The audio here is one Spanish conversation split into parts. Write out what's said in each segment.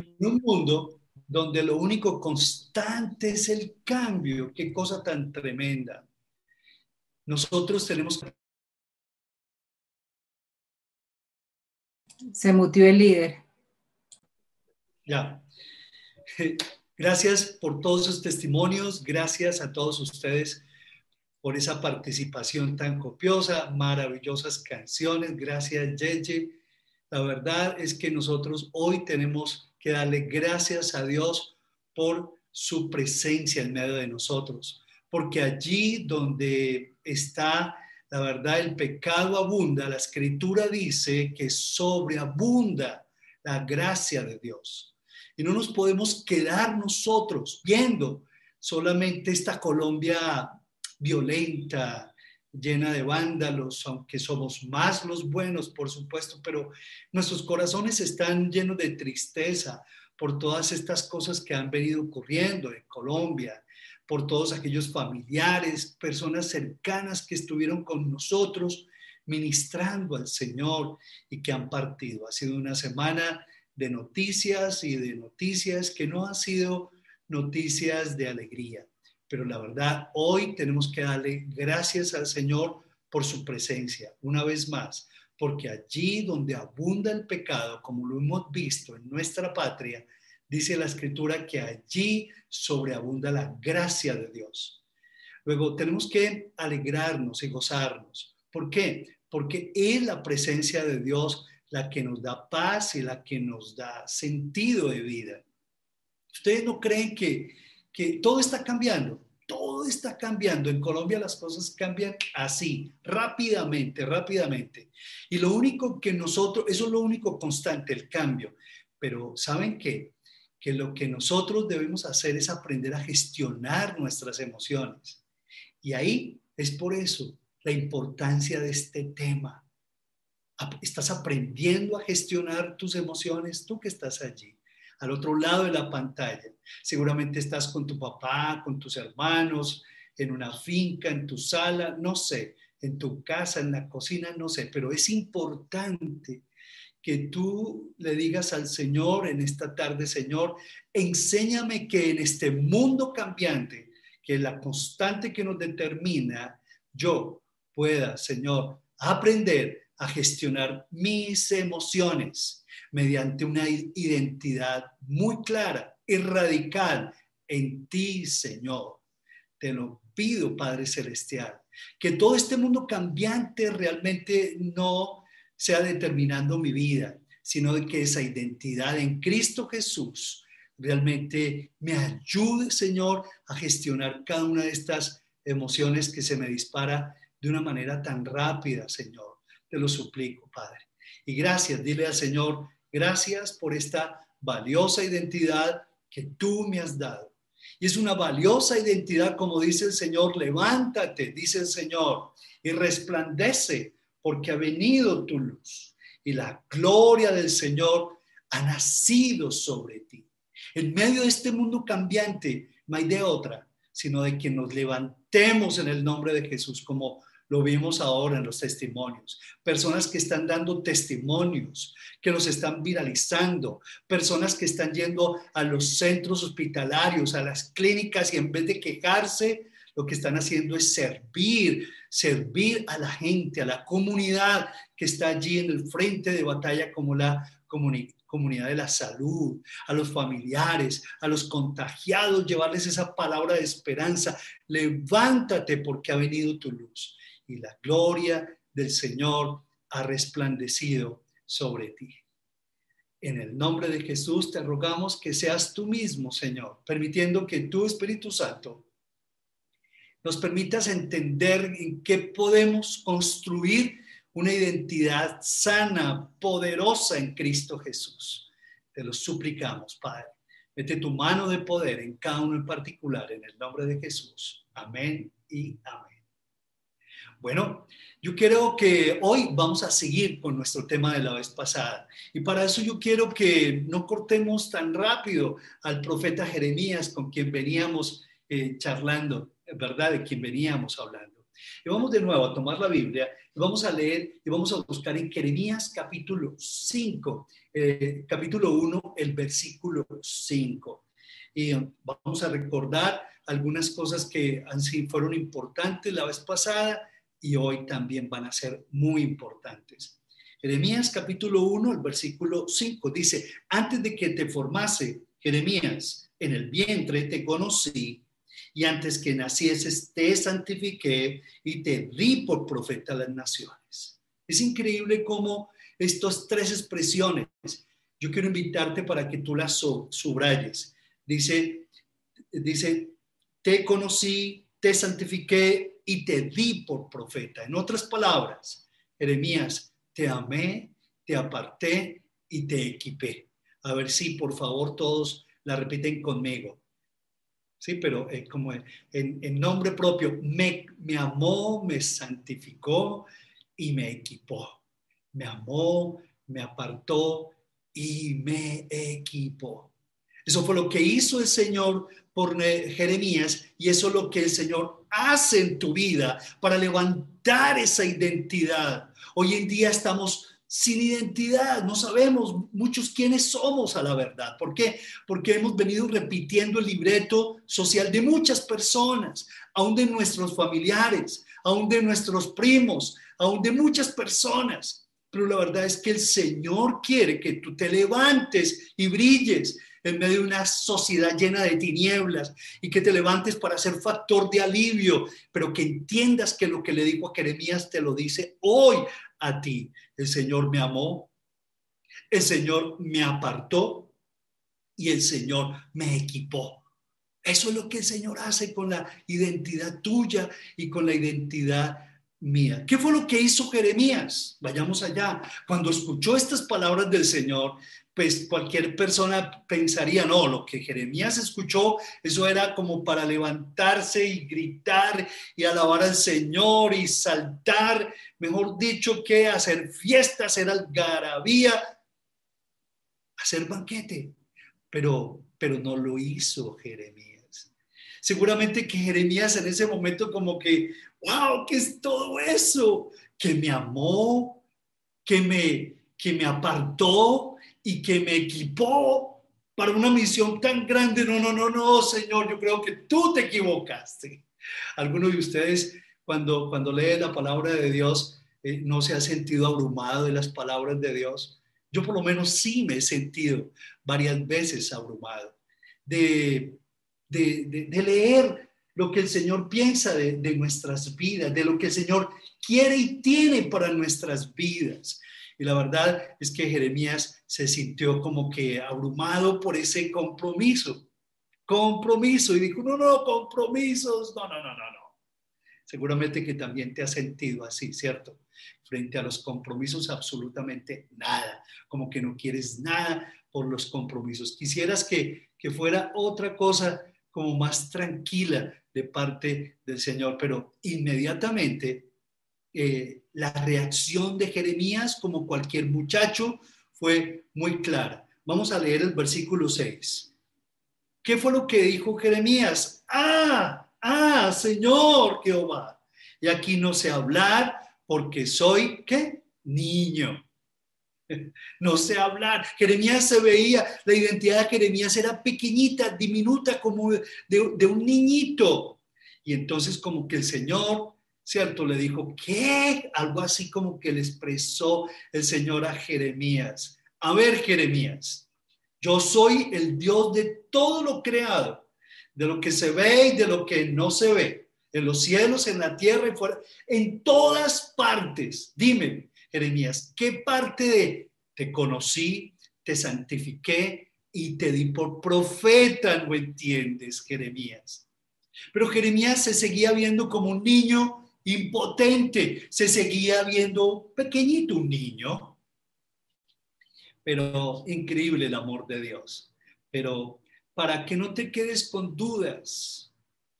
En un mundo donde lo único constante es el cambio, qué cosa tan tremenda. Nosotros tenemos que... Se mutió el líder. Ya. Gracias por todos sus testimonios, gracias a todos ustedes por esa participación tan copiosa, maravillosas canciones, gracias Yeye. La verdad es que nosotros hoy tenemos que darle gracias a Dios por su presencia en medio de nosotros, porque allí donde está la verdad, el pecado abunda, la escritura dice que sobreabunda la gracia de Dios. Y no nos podemos quedar nosotros viendo solamente esta Colombia violenta, llena de vándalos, aunque somos más los buenos, por supuesto, pero nuestros corazones están llenos de tristeza por todas estas cosas que han venido ocurriendo en Colombia, por todos aquellos familiares, personas cercanas que estuvieron con nosotros ministrando al Señor y que han partido. Ha sido una semana de noticias y de noticias que no han sido noticias de alegría. Pero la verdad, hoy tenemos que darle gracias al Señor por su presencia, una vez más, porque allí donde abunda el pecado, como lo hemos visto en nuestra patria, dice la escritura que allí sobreabunda la gracia de Dios. Luego tenemos que alegrarnos y gozarnos. ¿Por qué? Porque es la presencia de Dios la que nos da paz y la que nos da sentido de vida. ¿Ustedes no creen que, que todo está cambiando? Todo está cambiando. En Colombia las cosas cambian así, rápidamente, rápidamente. Y lo único que nosotros, eso es lo único constante, el cambio. Pero ¿saben qué? Que lo que nosotros debemos hacer es aprender a gestionar nuestras emociones. Y ahí es por eso la importancia de este tema estás aprendiendo a gestionar tus emociones, tú que estás allí, al otro lado de la pantalla. Seguramente estás con tu papá, con tus hermanos, en una finca, en tu sala, no sé, en tu casa, en la cocina, no sé, pero es importante que tú le digas al Señor en esta tarde, Señor, enséñame que en este mundo cambiante, que la constante que nos determina, yo pueda, Señor, aprender a gestionar mis emociones mediante una identidad muy clara y radical en ti, Señor. Te lo pido, Padre Celestial, que todo este mundo cambiante realmente no sea determinando mi vida, sino que esa identidad en Cristo Jesús realmente me ayude, Señor, a gestionar cada una de estas emociones que se me dispara de una manera tan rápida, Señor. Te lo suplico, Padre. Y gracias, dile al Señor, gracias por esta valiosa identidad que tú me has dado. Y es una valiosa identidad, como dice el Señor, levántate, dice el Señor, y resplandece, porque ha venido tu luz. Y la gloria del Señor ha nacido sobre ti. En medio de este mundo cambiante, no hay de otra, sino de que nos levantemos en el nombre de Jesús como lo vimos ahora en los testimonios. Personas que están dando testimonios, que los están viralizando. Personas que están yendo a los centros hospitalarios, a las clínicas y en vez de quejarse, lo que están haciendo es servir, servir a la gente, a la comunidad que está allí en el frente de batalla como la comunidad de la salud, a los familiares, a los contagiados, llevarles esa palabra de esperanza. Levántate porque ha venido tu luz y la gloria del Señor ha resplandecido sobre ti. En el nombre de Jesús te rogamos que seas tú mismo, Señor, permitiendo que tu Espíritu Santo nos permitas entender en qué podemos construir una identidad sana, poderosa en Cristo Jesús. Te lo suplicamos, Padre. Mete tu mano de poder en cada uno en particular, en el nombre de Jesús. Amén y amén. Bueno, yo quiero que hoy vamos a seguir con nuestro tema de la vez pasada. Y para eso yo quiero que no cortemos tan rápido al profeta Jeremías con quien veníamos eh, charlando, ¿verdad? De quien veníamos hablando. Y vamos de nuevo a tomar la Biblia y vamos a leer y vamos a buscar en Jeremías capítulo 5, eh, capítulo 1, el versículo 5. Y vamos a recordar algunas cosas que han, fueron importantes la vez pasada y hoy también van a ser muy importantes. Jeremías capítulo 1, el versículo 5 dice, antes de que te formase, Jeremías, en el vientre te conocí y antes que nacieses te santifiqué y te di por profeta a las naciones. Es increíble cómo estas tres expresiones, yo quiero invitarte para que tú las subrayes. Dice, dice, te conocí, te santifiqué y te di por profeta. En otras palabras, Jeremías, te amé, te aparté y te equipé. A ver si, por favor, todos la repiten conmigo. Sí, pero eh, como en, nombre propio, me, me amó, me santificó y me equipó. Me amó, me apartó y me equipó. Eso fue lo que hizo el Señor por Jeremías y eso es lo que el Señor hace en tu vida para levantar esa identidad. Hoy en día estamos sin identidad, no sabemos muchos quiénes somos a la verdad. ¿Por qué? Porque hemos venido repitiendo el libreto social de muchas personas, aún de nuestros familiares, aún de nuestros primos, aún de muchas personas. Pero la verdad es que el Señor quiere que tú te levantes y brilles en medio de una sociedad llena de tinieblas y que te levantes para ser factor de alivio, pero que entiendas que lo que le dijo a Jeremías te lo dice hoy a ti. El Señor me amó, el Señor me apartó y el Señor me equipó. Eso es lo que el Señor hace con la identidad tuya y con la identidad mía. ¿Qué fue lo que hizo Jeremías? Vayamos allá. Cuando escuchó estas palabras del Señor, pues cualquier persona pensaría, no, lo que Jeremías escuchó, eso era como para levantarse y gritar y alabar al Señor y saltar, mejor dicho, que hacer fiesta, hacer algarabía, hacer banquete. Pero, pero no lo hizo Jeremías. Seguramente que Jeremías en ese momento como que, wow, ¿qué es todo eso? Que me amó, que me, que me apartó, y que me equipó para una misión tan grande. No, no, no, no, Señor, yo creo que tú te equivocaste. Algunos de ustedes, cuando, cuando leen la palabra de Dios, eh, no se ha sentido abrumado de las palabras de Dios. Yo por lo menos sí me he sentido varias veces abrumado de, de, de, leer lo que el Señor piensa de, de, nuestras vidas, de lo que el Señor quiere y tiene para nuestras vidas. Y la verdad es que Jeremías se sintió como que abrumado por ese compromiso. Compromiso. Y dijo, no, no, compromisos. No, no, no, no, no. Seguramente que también te has sentido así, ¿cierto? Frente a los compromisos, absolutamente nada. Como que no quieres nada por los compromisos. Quisieras que, que fuera otra cosa como más tranquila de parte del Señor, pero inmediatamente eh, la reacción de Jeremías, como cualquier muchacho, fue muy clara. Vamos a leer el versículo 6. ¿Qué fue lo que dijo Jeremías? Ah, ah, Señor Jehová. Y aquí no sé hablar porque soy, ¿qué? Niño. No sé hablar. Jeremías se veía, la identidad de Jeremías era pequeñita, diminuta, como de, de un niñito. Y entonces como que el Señor ¿cierto? Le dijo, ¿qué? Algo así como que le expresó el Señor a Jeremías. A ver, Jeremías, yo soy el Dios de todo lo creado, de lo que se ve y de lo que no se ve, en los cielos, en la tierra y fuera, en todas partes. Dime, Jeremías, ¿qué parte de te conocí, te santifiqué y te di por profeta? ¿No entiendes, Jeremías? Pero Jeremías se seguía viendo como un niño impotente, se seguía viendo pequeñito un niño. Pero increíble el amor de Dios. Pero para que no te quedes con dudas,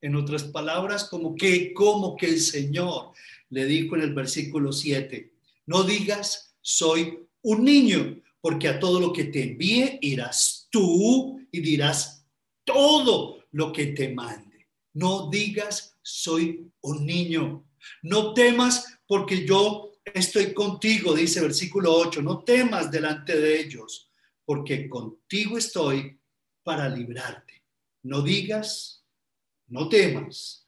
en otras palabras, como que, como que el Señor le dijo en el versículo 7, no digas, soy un niño, porque a todo lo que te envíe irás tú y dirás todo lo que te mande. No digas, soy un niño, No temas porque yo estoy contigo, dice versículo 8. No temas delante de ellos, porque contigo estoy para librarte. No digas, no temas,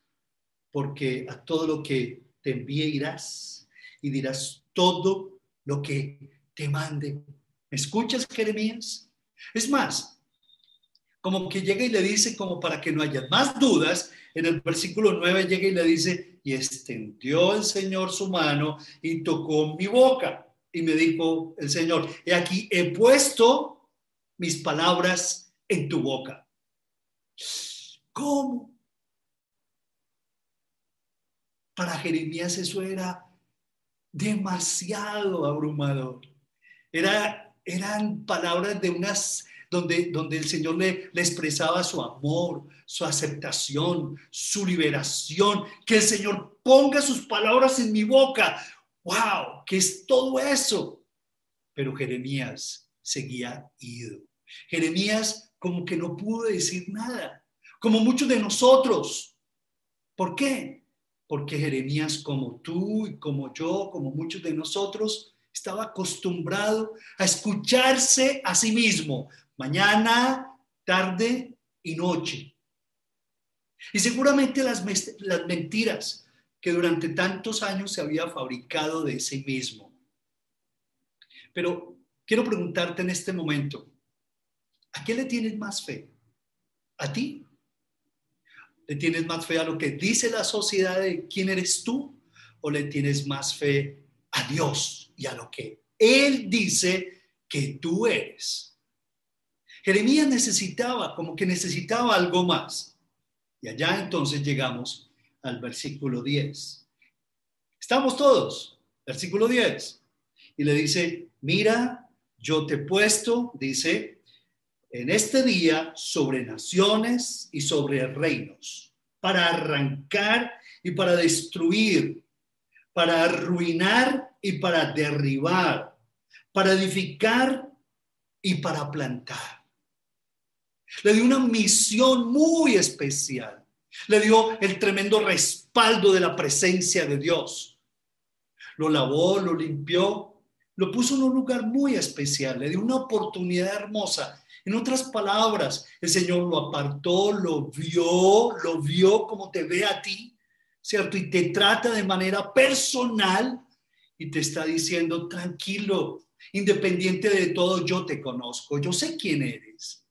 porque a todo lo que te envíe irás y dirás todo lo que te mande. ¿Me escuchas, Jeremías? Es más, como que llega y le dice, como para que no haya más dudas, en el versículo 9 llega y le dice, y extendió el Señor su mano y tocó mi boca. Y me dijo el Señor, he aquí he puesto mis palabras en tu boca. ¿Cómo? Para Jeremías eso era demasiado abrumador. Era, eran palabras de unas donde, donde el Señor le, le expresaba su amor, su aceptación, su liberación, que el Señor ponga sus palabras en mi boca. ¡Wow! ¿Qué es todo eso? Pero Jeremías seguía ido. Jeremías como que no pudo decir nada, como muchos de nosotros. ¿Por qué? Porque Jeremías, como tú y como yo, como muchos de nosotros, estaba acostumbrado a escucharse a sí mismo, mañana, tarde y noche. Y seguramente las, mentiras que durante tantos años se había fabricado de sí mismo. Pero quiero preguntarte en este momento, ¿a qué le tienes más fe? ¿A ti? ¿Le tienes más fe a lo que dice la sociedad de quién eres tú? ¿O le tienes más fe a Dios y a lo que Él dice que tú eres? Jeremías necesitaba, como que necesitaba algo más. Y allá entonces llegamos al versículo 10. Estamos todos, versículo 10. Y le dice, mira, yo te he puesto, dice, en este día sobre naciones y sobre reinos, para arrancar y para destruir, para arruinar y para derribar, para edificar y para plantar. Le dio una misión muy especial. Le dio el tremendo respaldo de la presencia de Dios. Lo lavó, lo limpió, lo puso en un lugar muy especial. Le dio una oportunidad hermosa. En otras palabras, el Señor lo apartó, lo vio, lo vio como te ve a ti, ¿cierto? Y te trata de manera personal y te está diciendo, tranquilo, independiente de todo, yo te conozco, yo sé quién eres.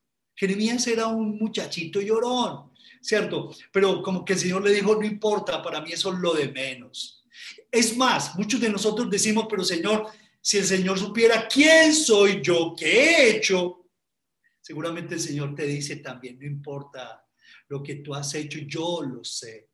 Jeremías era un muchachito llorón, ¿cierto? Pero como que el Señor le dijo, no importa, para mí eso es lo de menos. Es más, muchos de nosotros decimos, pero Señor, si el Señor supiera quién soy yo, qué he hecho, seguramente el Señor te dice también, no importa lo que tú has hecho, yo lo sé.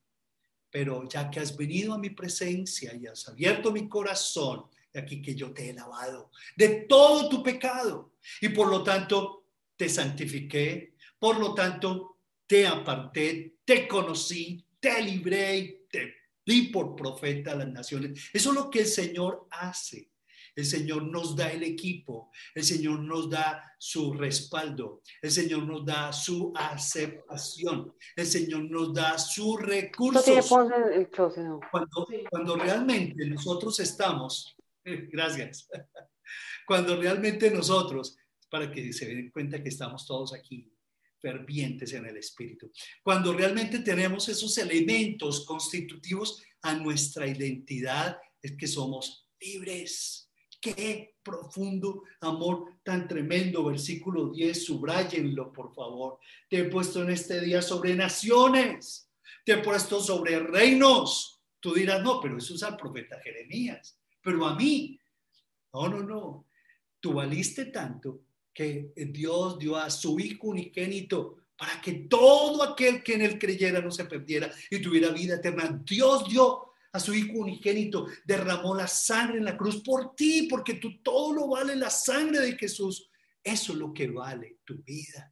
Pero ya que has venido a mi presencia y has abierto mi corazón, de aquí que yo te he lavado de todo tu pecado. Y por lo tanto, te santifiqué, por lo tanto, te aparté, te conocí, te libré y te di por profeta a las naciones. Eso es lo que el Señor hace. El Señor nos da el equipo, el Señor nos da su respaldo, el Señor nos da su aceptación, el Señor nos da sus recursos. Cuando, cuando realmente nosotros estamos, gracias, cuando realmente nosotros para que se den cuenta que estamos todos aquí fervientes en el espíritu. Cuando realmente tenemos esos elementos constitutivos a nuestra identidad, es que somos libres. Qué profundo amor tan tremendo. Versículo 10, subrayenlo, por favor. Te he puesto en este día sobre naciones, te he puesto sobre reinos. Tú dirás, no, pero eso es al profeta Jeremías. Pero a mí, no, no, no. Tú valiste tanto que Dios dio a su Hijo unigénito para que todo aquel que en él creyera no se perdiera y tuviera vida eterna. Dios dio a su Hijo unigénito, derramó la sangre en la cruz por ti, porque tú todo lo vale la sangre de Jesús. Eso es lo que vale tu vida.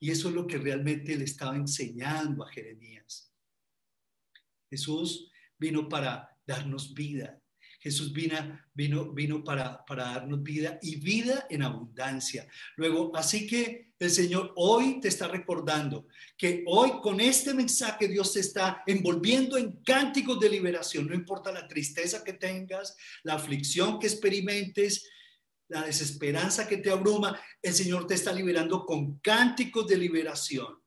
Y eso es lo que realmente le estaba enseñando a Jeremías. Jesús vino para darnos vida. Jesús vino, vino, vino para, para darnos vida y vida en abundancia. Luego, así que el Señor hoy te está recordando que hoy con este mensaje Dios te está envolviendo en cánticos de liberación. No importa la tristeza que tengas, la aflicción que experimentes, la desesperanza que te abruma, el Señor te está liberando con cánticos de liberación.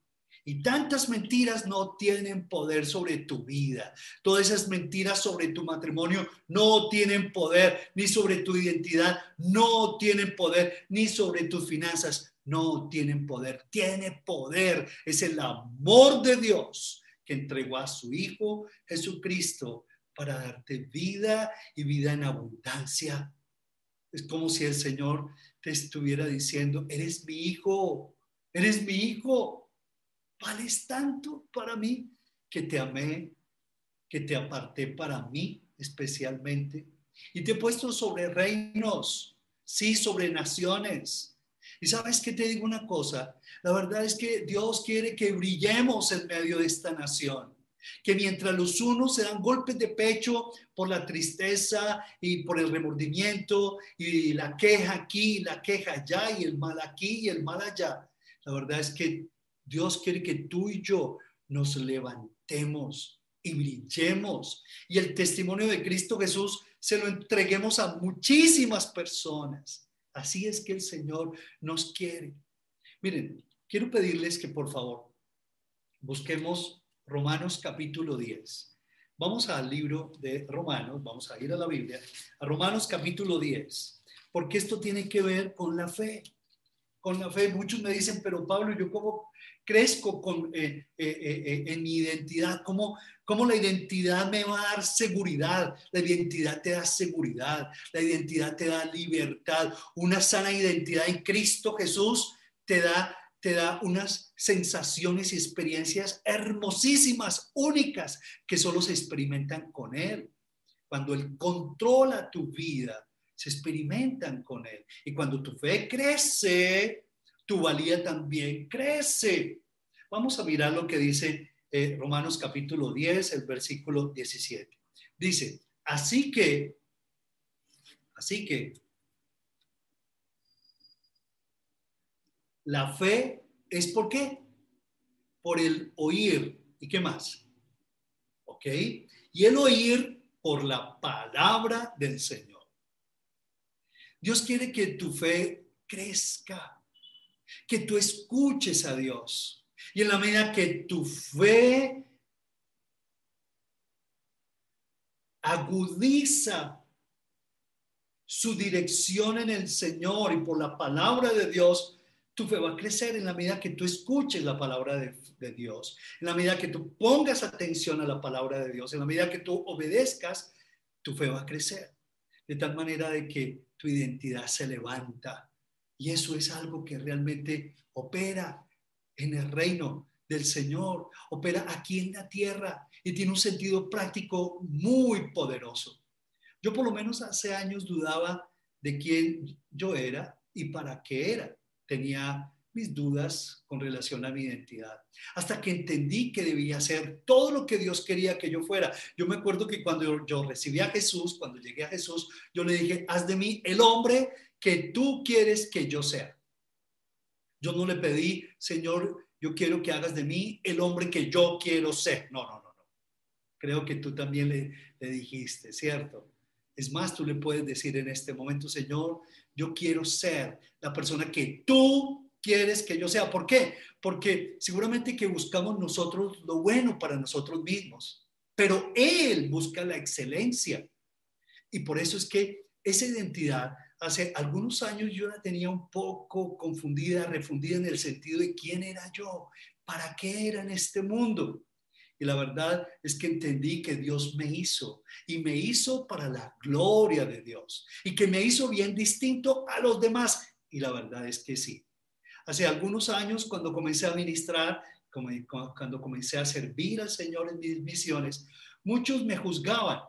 Y tantas mentiras no tienen poder sobre tu vida. Todas esas mentiras sobre tu matrimonio no tienen poder, ni sobre tu identidad, no tienen poder, ni sobre tus finanzas, no tienen poder. Tiene poder. Es el amor de Dios que entregó a su Hijo Jesucristo para darte vida y vida en abundancia. Es como si el Señor te estuviera diciendo, eres mi hijo, eres mi hijo vales tanto para mí que te amé, que te aparté para mí especialmente y te he puesto sobre reinos, sí, sobre naciones. Y sabes que te digo una cosa, la verdad es que Dios quiere que brillemos en medio de esta nación que mientras los unos se dan golpes de pecho por la tristeza y por el remordimiento y la queja aquí, la queja allá y el mal aquí y el mal allá, la verdad es que Dios quiere que tú y yo nos levantemos y brillemos. Y el testimonio de Cristo Jesús se lo entreguemos a muchísimas personas. Así es que el Señor nos quiere. Miren, quiero pedirles que por favor busquemos Romanos capítulo 10. Vamos al libro de Romanos, vamos a ir a la Biblia, a Romanos capítulo 10, porque esto tiene que ver con la fe. Con la fe, muchos me dicen, pero Pablo, ¿yo cómo crezco con, eh, eh, eh, en mi identidad, ¿Cómo, cómo la identidad me va a dar seguridad, la identidad te da seguridad, la identidad te da libertad, una sana identidad en Cristo Jesús te da te da unas sensaciones y experiencias hermosísimas, únicas, que solo se experimentan con Él. Cuando Él controla tu vida, se experimentan con Él. Y cuando tu fe crece, tu valía también crece. Vamos a mirar lo que dice eh, Romanos capítulo 10, el versículo 17. Dice, así que, así que, la fe es por qué? Por el oír. ¿Y qué más? ¿Ok? Y el oír por la palabra del Señor. Dios quiere que tu fe crezca que tú escuches a Dios. Y en la medida que tu fe agudiza su dirección en el Señor y por la palabra de Dios, tu fe va a crecer en la medida que tú escuches la palabra de, Dios, en la medida que tú pongas atención a la palabra de Dios, en la medida que tú obedezcas, tu fe va a crecer. De tal manera de que tu identidad se levanta, y eso es algo que realmente opera en el reino del Señor, opera aquí en la tierra y tiene un sentido práctico muy poderoso. Yo por lo menos hace años dudaba de quién yo era y para qué era. Tenía mis dudas con relación a mi identidad, hasta que entendí que debía ser todo lo que Dios quería que yo fuera. Yo me acuerdo que cuando yo recibí a Jesús, cuando llegué a Jesús, yo le dije, haz de mí el hombre que tú quieres que yo sea. Yo no le pedí, Señor, yo quiero que hagas de mí el hombre que yo quiero ser. No, no, no, no. Creo que tú también le, le dijiste, ¿cierto? Es más, tú le puedes decir en este momento, Señor, yo quiero ser la persona que tú quieres que yo sea. ¿Por qué? Porque seguramente que buscamos nosotros lo bueno para nosotros mismos, pero Él busca la excelencia. Y por eso es que esa identidad hace algunos años yo la tenía un poco confundida, refundida en el sentido de quién era yo, para qué era en este mundo. Y la verdad es que entendí que Dios me hizo y me hizo para la gloria de Dios y que me hizo bien distinto a los demás. Y la verdad es que sí. Hace algunos años, cuando comencé a ministrar, cuando comencé a servir al Señor en mis misiones, muchos me juzgaban.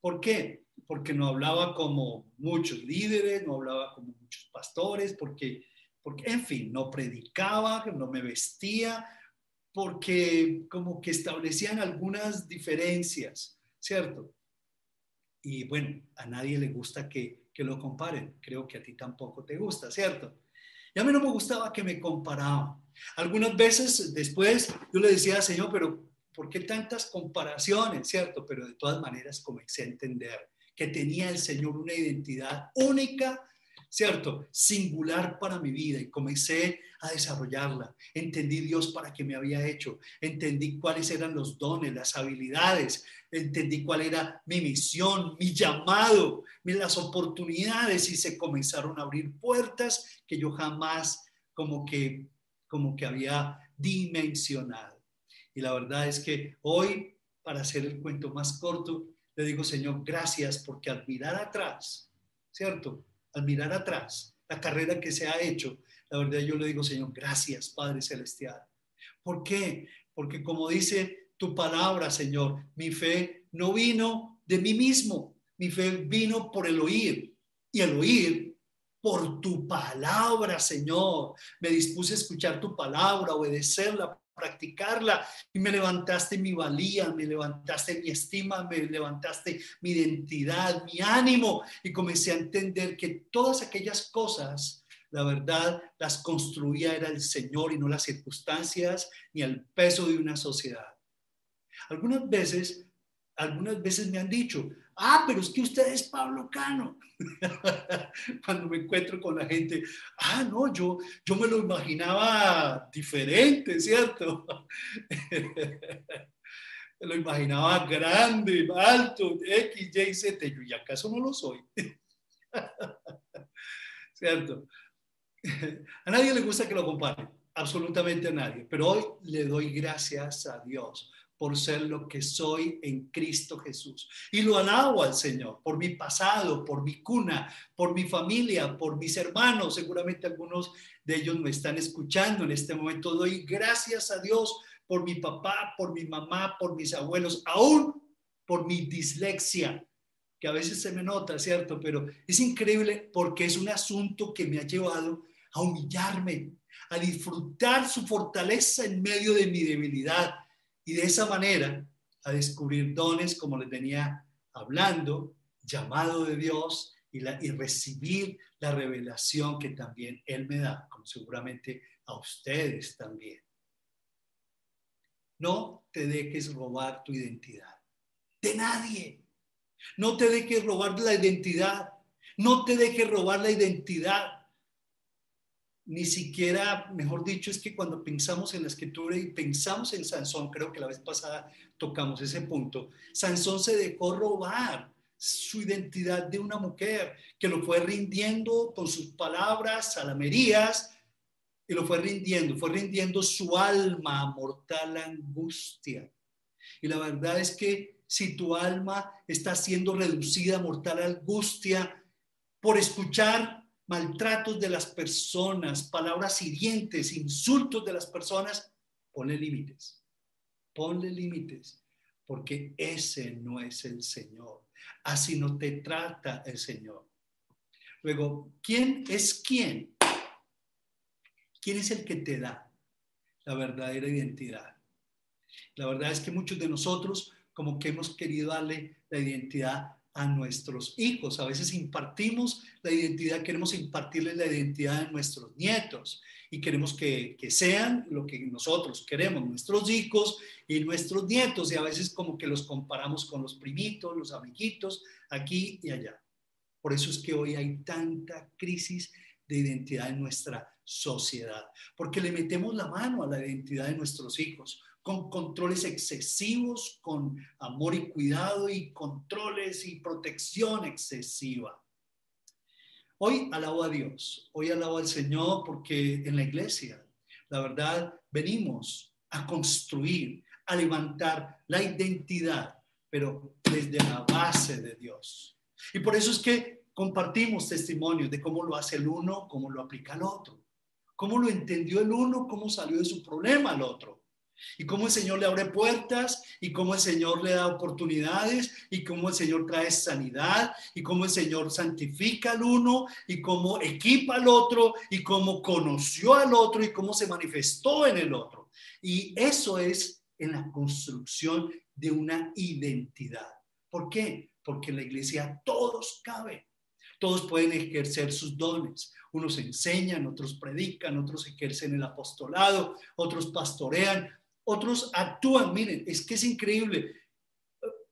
¿Por qué? Porque no hablaba como muchos líderes, no hablaba como muchos pastores, porque, porque, en fin, no predicaba, no me vestía, porque como que establecían algunas diferencias, ¿cierto? Y bueno, a nadie le gusta que, que lo comparen. Creo que a ti tampoco te gusta, ¿cierto? Y a mí no me gustaba que me comparaban. Algunas veces después yo le decía, Señor, pero ¿por qué tantas comparaciones, cierto? Pero de todas maneras comencé a entender que tenía el Señor una identidad única ¿cierto? Singular para mi vida y comencé a desarrollarla. Entendí Dios para qué me había hecho, entendí cuáles eran los dones, las habilidades, entendí cuál era mi misión, mi llamado, las oportunidades y se comenzaron a abrir puertas que yo jamás como que como que había dimensionado. Y la verdad es que hoy, para hacer el cuento más corto, le digo, Señor, gracias porque al mirar atrás, ¿cierto? al mirar atrás la carrera que se ha hecho, la verdad yo le digo, Señor, gracias, Padre Celestial. ¿Por qué? Porque como dice tu palabra, Señor, mi fe no vino de mí mismo, mi fe vino por el oír y el oír por tu palabra, Señor. Me dispuse a escuchar tu palabra, obedecerla, practicarla y me levantaste mi valía, me levantaste mi estima, me levantaste mi identidad, mi ánimo y comencé a entender que todas aquellas cosas, la verdad, las construía era el Señor y no las circunstancias ni el peso de una sociedad. Algunas veces, algunas veces me han dicho, ah, pero es que usted es Pablo Cano. Cuando me encuentro con la gente, ah, no, yo, yo me lo imaginaba diferente, ¿cierto? me lo imaginaba grande, alto, X, Y, Z. Yo, ¿y acaso no lo soy? ¿Cierto? A nadie le gusta que lo compare, absolutamente a nadie, pero hoy le doy gracias a Dios por ser lo que soy en Cristo Jesús. Y lo alabo al Señor por mi pasado, por mi cuna, por mi familia, por mis hermanos. Seguramente algunos de ellos me están escuchando en este momento. Doy gracias a Dios por mi papá, por mi mamá, por mis abuelos, aún por mi dislexia, que a veces se me nota, ¿cierto? Pero es increíble porque es un asunto que me ha llevado a humillarme, a disfrutar su fortaleza en medio de mi debilidad y de esa manera a descubrir dones como les venía hablando, llamado de Dios y, la, y recibir la revelación que también Él me da, como seguramente a ustedes también. No te dejes robar tu identidad. De nadie. No te dejes robar la identidad. No te dejes robar la identidad ni siquiera, mejor dicho, es que cuando pensamos en la escritura y pensamos en Sansón, creo que la vez pasada tocamos ese punto, Sansón se dejó robar su identidad de una mujer, que lo fue rindiendo con sus palabras, salamerías, y lo fue rindiendo, fue rindiendo su alma a mortal angustia. Y la verdad es que si tu alma está siendo reducida a mortal angustia por escuchar maltratos de las personas, palabras hirientes, insultos de las personas, ponle límites. Ponle límites, porque ese no es el Señor. Así no te trata el Señor. Luego, ¿quién es quién? ¿Quién es el que te da la verdadera identidad? La verdad es que muchos de nosotros como que hemos querido darle la identidad a nuestros hijos. A veces impartimos la identidad, queremos impartirles la identidad de nuestros nietos y queremos que, que, sean lo que nosotros queremos, nuestros hijos y nuestros nietos. Y a veces como que los comparamos con los primitos, los amiguitos, aquí y allá. Por eso es que hoy hay tanta crisis de identidad en nuestra sociedad, porque le metemos la mano a la identidad de nuestros hijos con controles excesivos, con amor y cuidado y controles y protección excesiva. Hoy alabo a Dios, hoy alabo al Señor porque en la iglesia, la verdad, venimos a construir, a levantar la identidad, pero desde la base de Dios. Y por eso es que compartimos testimonios de cómo lo hace el uno, cómo lo aplica el otro, cómo lo entendió el uno, cómo salió de su problema al otro y cómo el Señor le abre puertas, y cómo el Señor le da oportunidades, y cómo el Señor trae sanidad, y cómo el Señor santifica al uno, y cómo equipa al otro, y cómo conoció al otro, y cómo se manifestó en el otro. Y eso es en la construcción de una identidad. ¿Por qué? porque en la iglesia todos caben. Todos pueden ejercer sus dones. Unos enseñan, otros predican, otros ejercen el apostolado, otros pastorean, otros actúan. Miren, es que es increíble.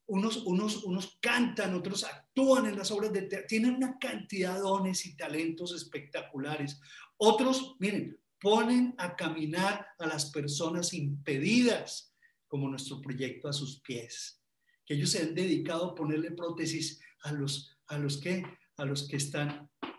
Unos, unos, unos cantan, otros actúan en las obras de teatro. Tienen una cantidad de dones y talentos espectaculares. Otros, miren, ponen a caminar a las personas impedidas, como nuestro proyecto a sus pies. Que ellos se han dedicado a ponerle prótesis a los, a los que a los que están eh,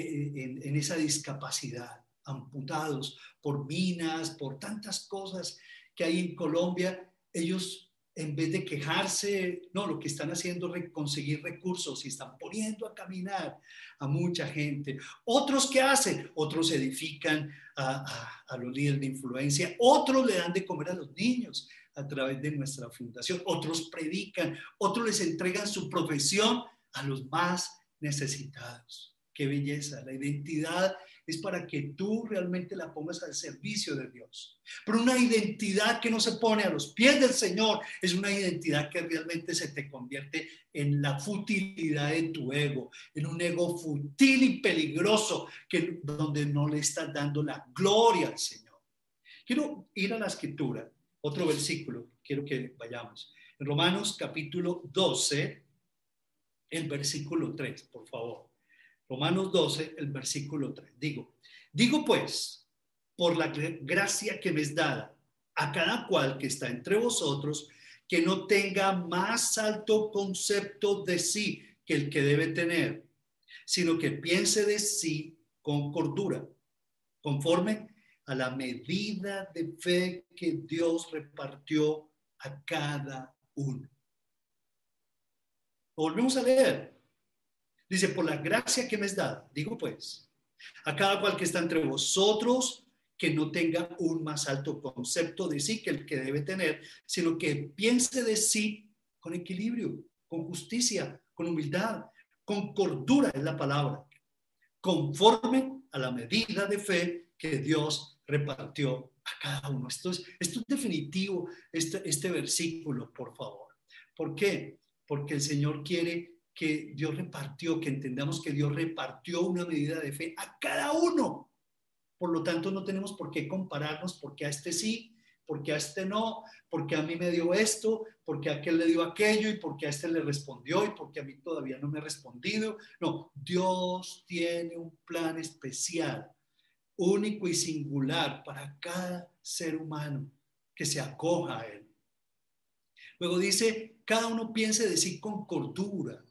eh, en, esa discapacidad, amputados por minas, por tantas cosas que hay en Colombia, ellos en vez de quejarse, no, lo que están haciendo es conseguir recursos y están poniendo a caminar a mucha gente. Otros que hacen, otros edifican a, a, los líderes de influencia, otros le dan de comer a los niños a través de nuestra fundación, otros predican, otros les entregan su profesión a los más necesitados. Qué belleza. La identidad es para que tú realmente la pongas al servicio de Dios. Pero una identidad que no se pone a los pies del Señor es una identidad que realmente se te convierte en la futilidad de tu ego, en un ego futil y peligroso que donde no le estás dando la gloria al Señor. Quiero ir a la escritura, otro versículo, quiero que vayamos. En Romanos capítulo 12, el versículo 3, por favor. Romanos 12, el versículo 3. Digo, digo pues, por la gracia que me es dada a cada cual que está entre vosotros, que no tenga más alto concepto de sí que el que debe tener, sino que piense de sí con cordura, conforme a la medida de fe que Dios repartió a cada uno. Volvemos a leer. Dice, por la gracia que me es dada, digo pues, a cada cual que está entre vosotros, que no tenga un más alto concepto de sí que el que debe tener, sino que piense de sí con equilibrio, con justicia, con humildad, con cordura es la palabra, conforme a la medida de fe que Dios repartió a cada uno. Esto es, esto es definitivo, este, este versículo, por favor. ¿Por qué? porque el Señor quiere que Dios repartió, que entendamos que Dios repartió una medida de fe a cada uno. Por lo tanto, no tenemos por qué compararnos porque a este sí, porque a este no, porque a mí me dio esto, porque a aquel le dio aquello y porque a este le respondió y porque a mí todavía no me ha respondido. No, Dios tiene un plan especial, único y singular para cada ser humano que se acoja a él. Luego dice, cada uno piense de sí con cordura,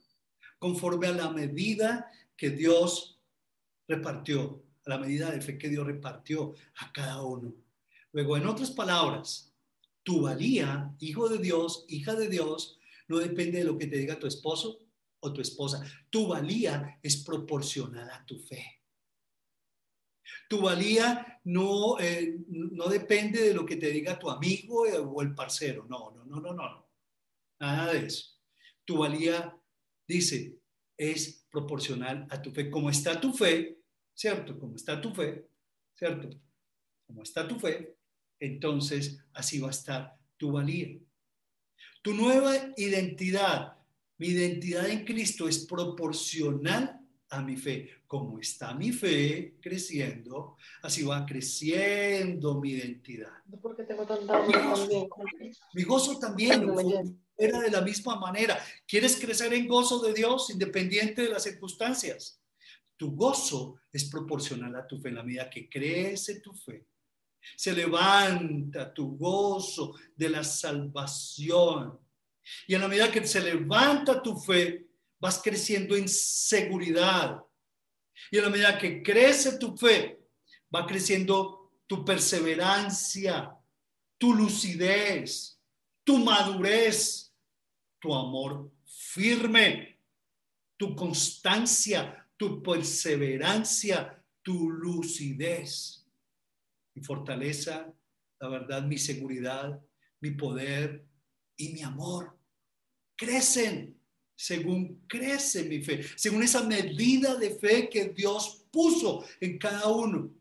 conforme a la medida que Dios repartió, a la medida de fe que Dios repartió a cada uno. Luego, en otras palabras, tu valía, hijo de Dios, hija de Dios, no depende de lo que te diga tu esposo o tu esposa. Tu valía es proporcional a tu fe. Tu valía no, eh, no depende de lo que te diga tu amigo o el parcero. No, no, no, no, no. Nada de eso. Tu valía, dice, es proporcional a tu fe. Como está tu fe, ¿cierto? Como está tu fe, ¿cierto? Como está tu fe, entonces así va a estar tu valía. Tu nueva identidad, mi identidad en Cristo es proporcional a mi fe. Como está mi fe creciendo, así va creciendo mi identidad. Mi gozo también era de la misma manera. ¿Quieres crecer en gozo de Dios independiente de las circunstancias? Tu gozo es proporcional a tu fe. En la medida que crece tu fe, se levanta tu gozo de la salvación. Y en la medida que se levanta tu fe, vas creciendo en seguridad. Y en la medida que crece tu fe, va creciendo tu perseverancia, tu lucidez, tu madurez, tu amor firme, tu constancia, tu perseverancia, tu lucidez, mi fortaleza, la verdad, mi seguridad, mi poder y mi amor crecen según crece mi fe, según esa medida de fe que Dios puso en cada uno.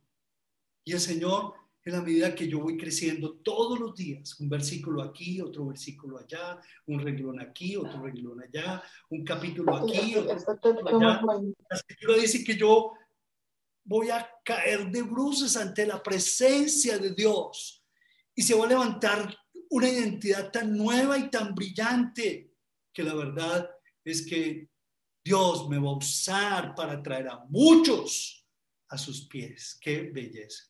Y el Señor en la medida que yo voy creciendo todos los días. Un versículo aquí, otro versículo allá, un renglón aquí, otro renglón allá, un capítulo aquí, otro allá. La escritura dice que yo voy a caer de bruces ante la presencia de Dios y se va a levantar una identidad tan nueva y tan brillante que la verdad es que Dios me va a usar para traer a muchos a sus pies. Qué belleza.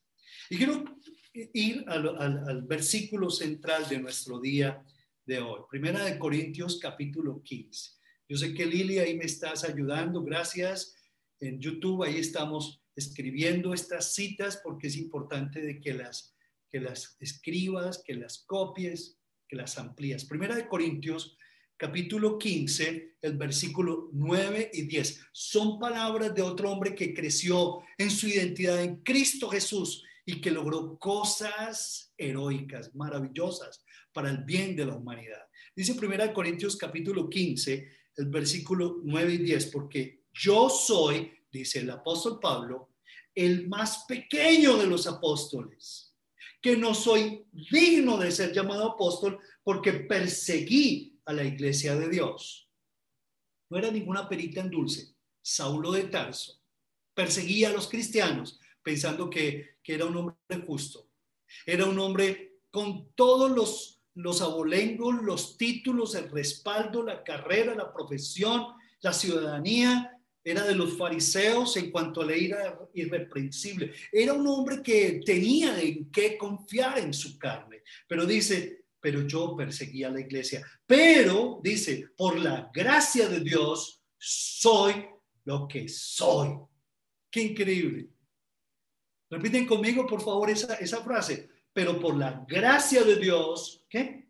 Y quiero ir al, versículo central de nuestro día de hoy. Primera de Corintios capítulo 15. Yo sé que Lili ahí me estás ayudando. Gracias. En YouTube ahí estamos escribiendo estas citas porque es importante de que las, que las escribas, que las copies, que las amplías. Primera de Corintios capítulo 15, el versículo 9 y 10. Son palabras de otro hombre que creció en su identidad en Cristo Jesús y que logró cosas heroicas, maravillosas para el bien de la humanidad. Dice 1 Corintios capítulo 15, el versículo 9 y 10, porque yo soy, dice el apóstol Pablo, el más pequeño de los apóstoles, que no soy digno de ser llamado apóstol porque perseguí a la iglesia de Dios. No era ninguna perita en dulce. Saulo de Tarso perseguía a los cristianos pensando que, era un hombre justo. Era un hombre con todos los, los abolengos, los títulos, el respaldo, la carrera, la profesión, la ciudadanía. Era de los fariseos en cuanto a la ira irreprensible. Era un hombre que tenía en qué confiar en su carne. Pero dice, pero yo perseguía la iglesia. Pero, dice, por la gracia de Dios, soy lo que soy. Qué increíble. Repiten conmigo, por favor, esa, esa frase. Pero por la gracia de Dios, ¿qué?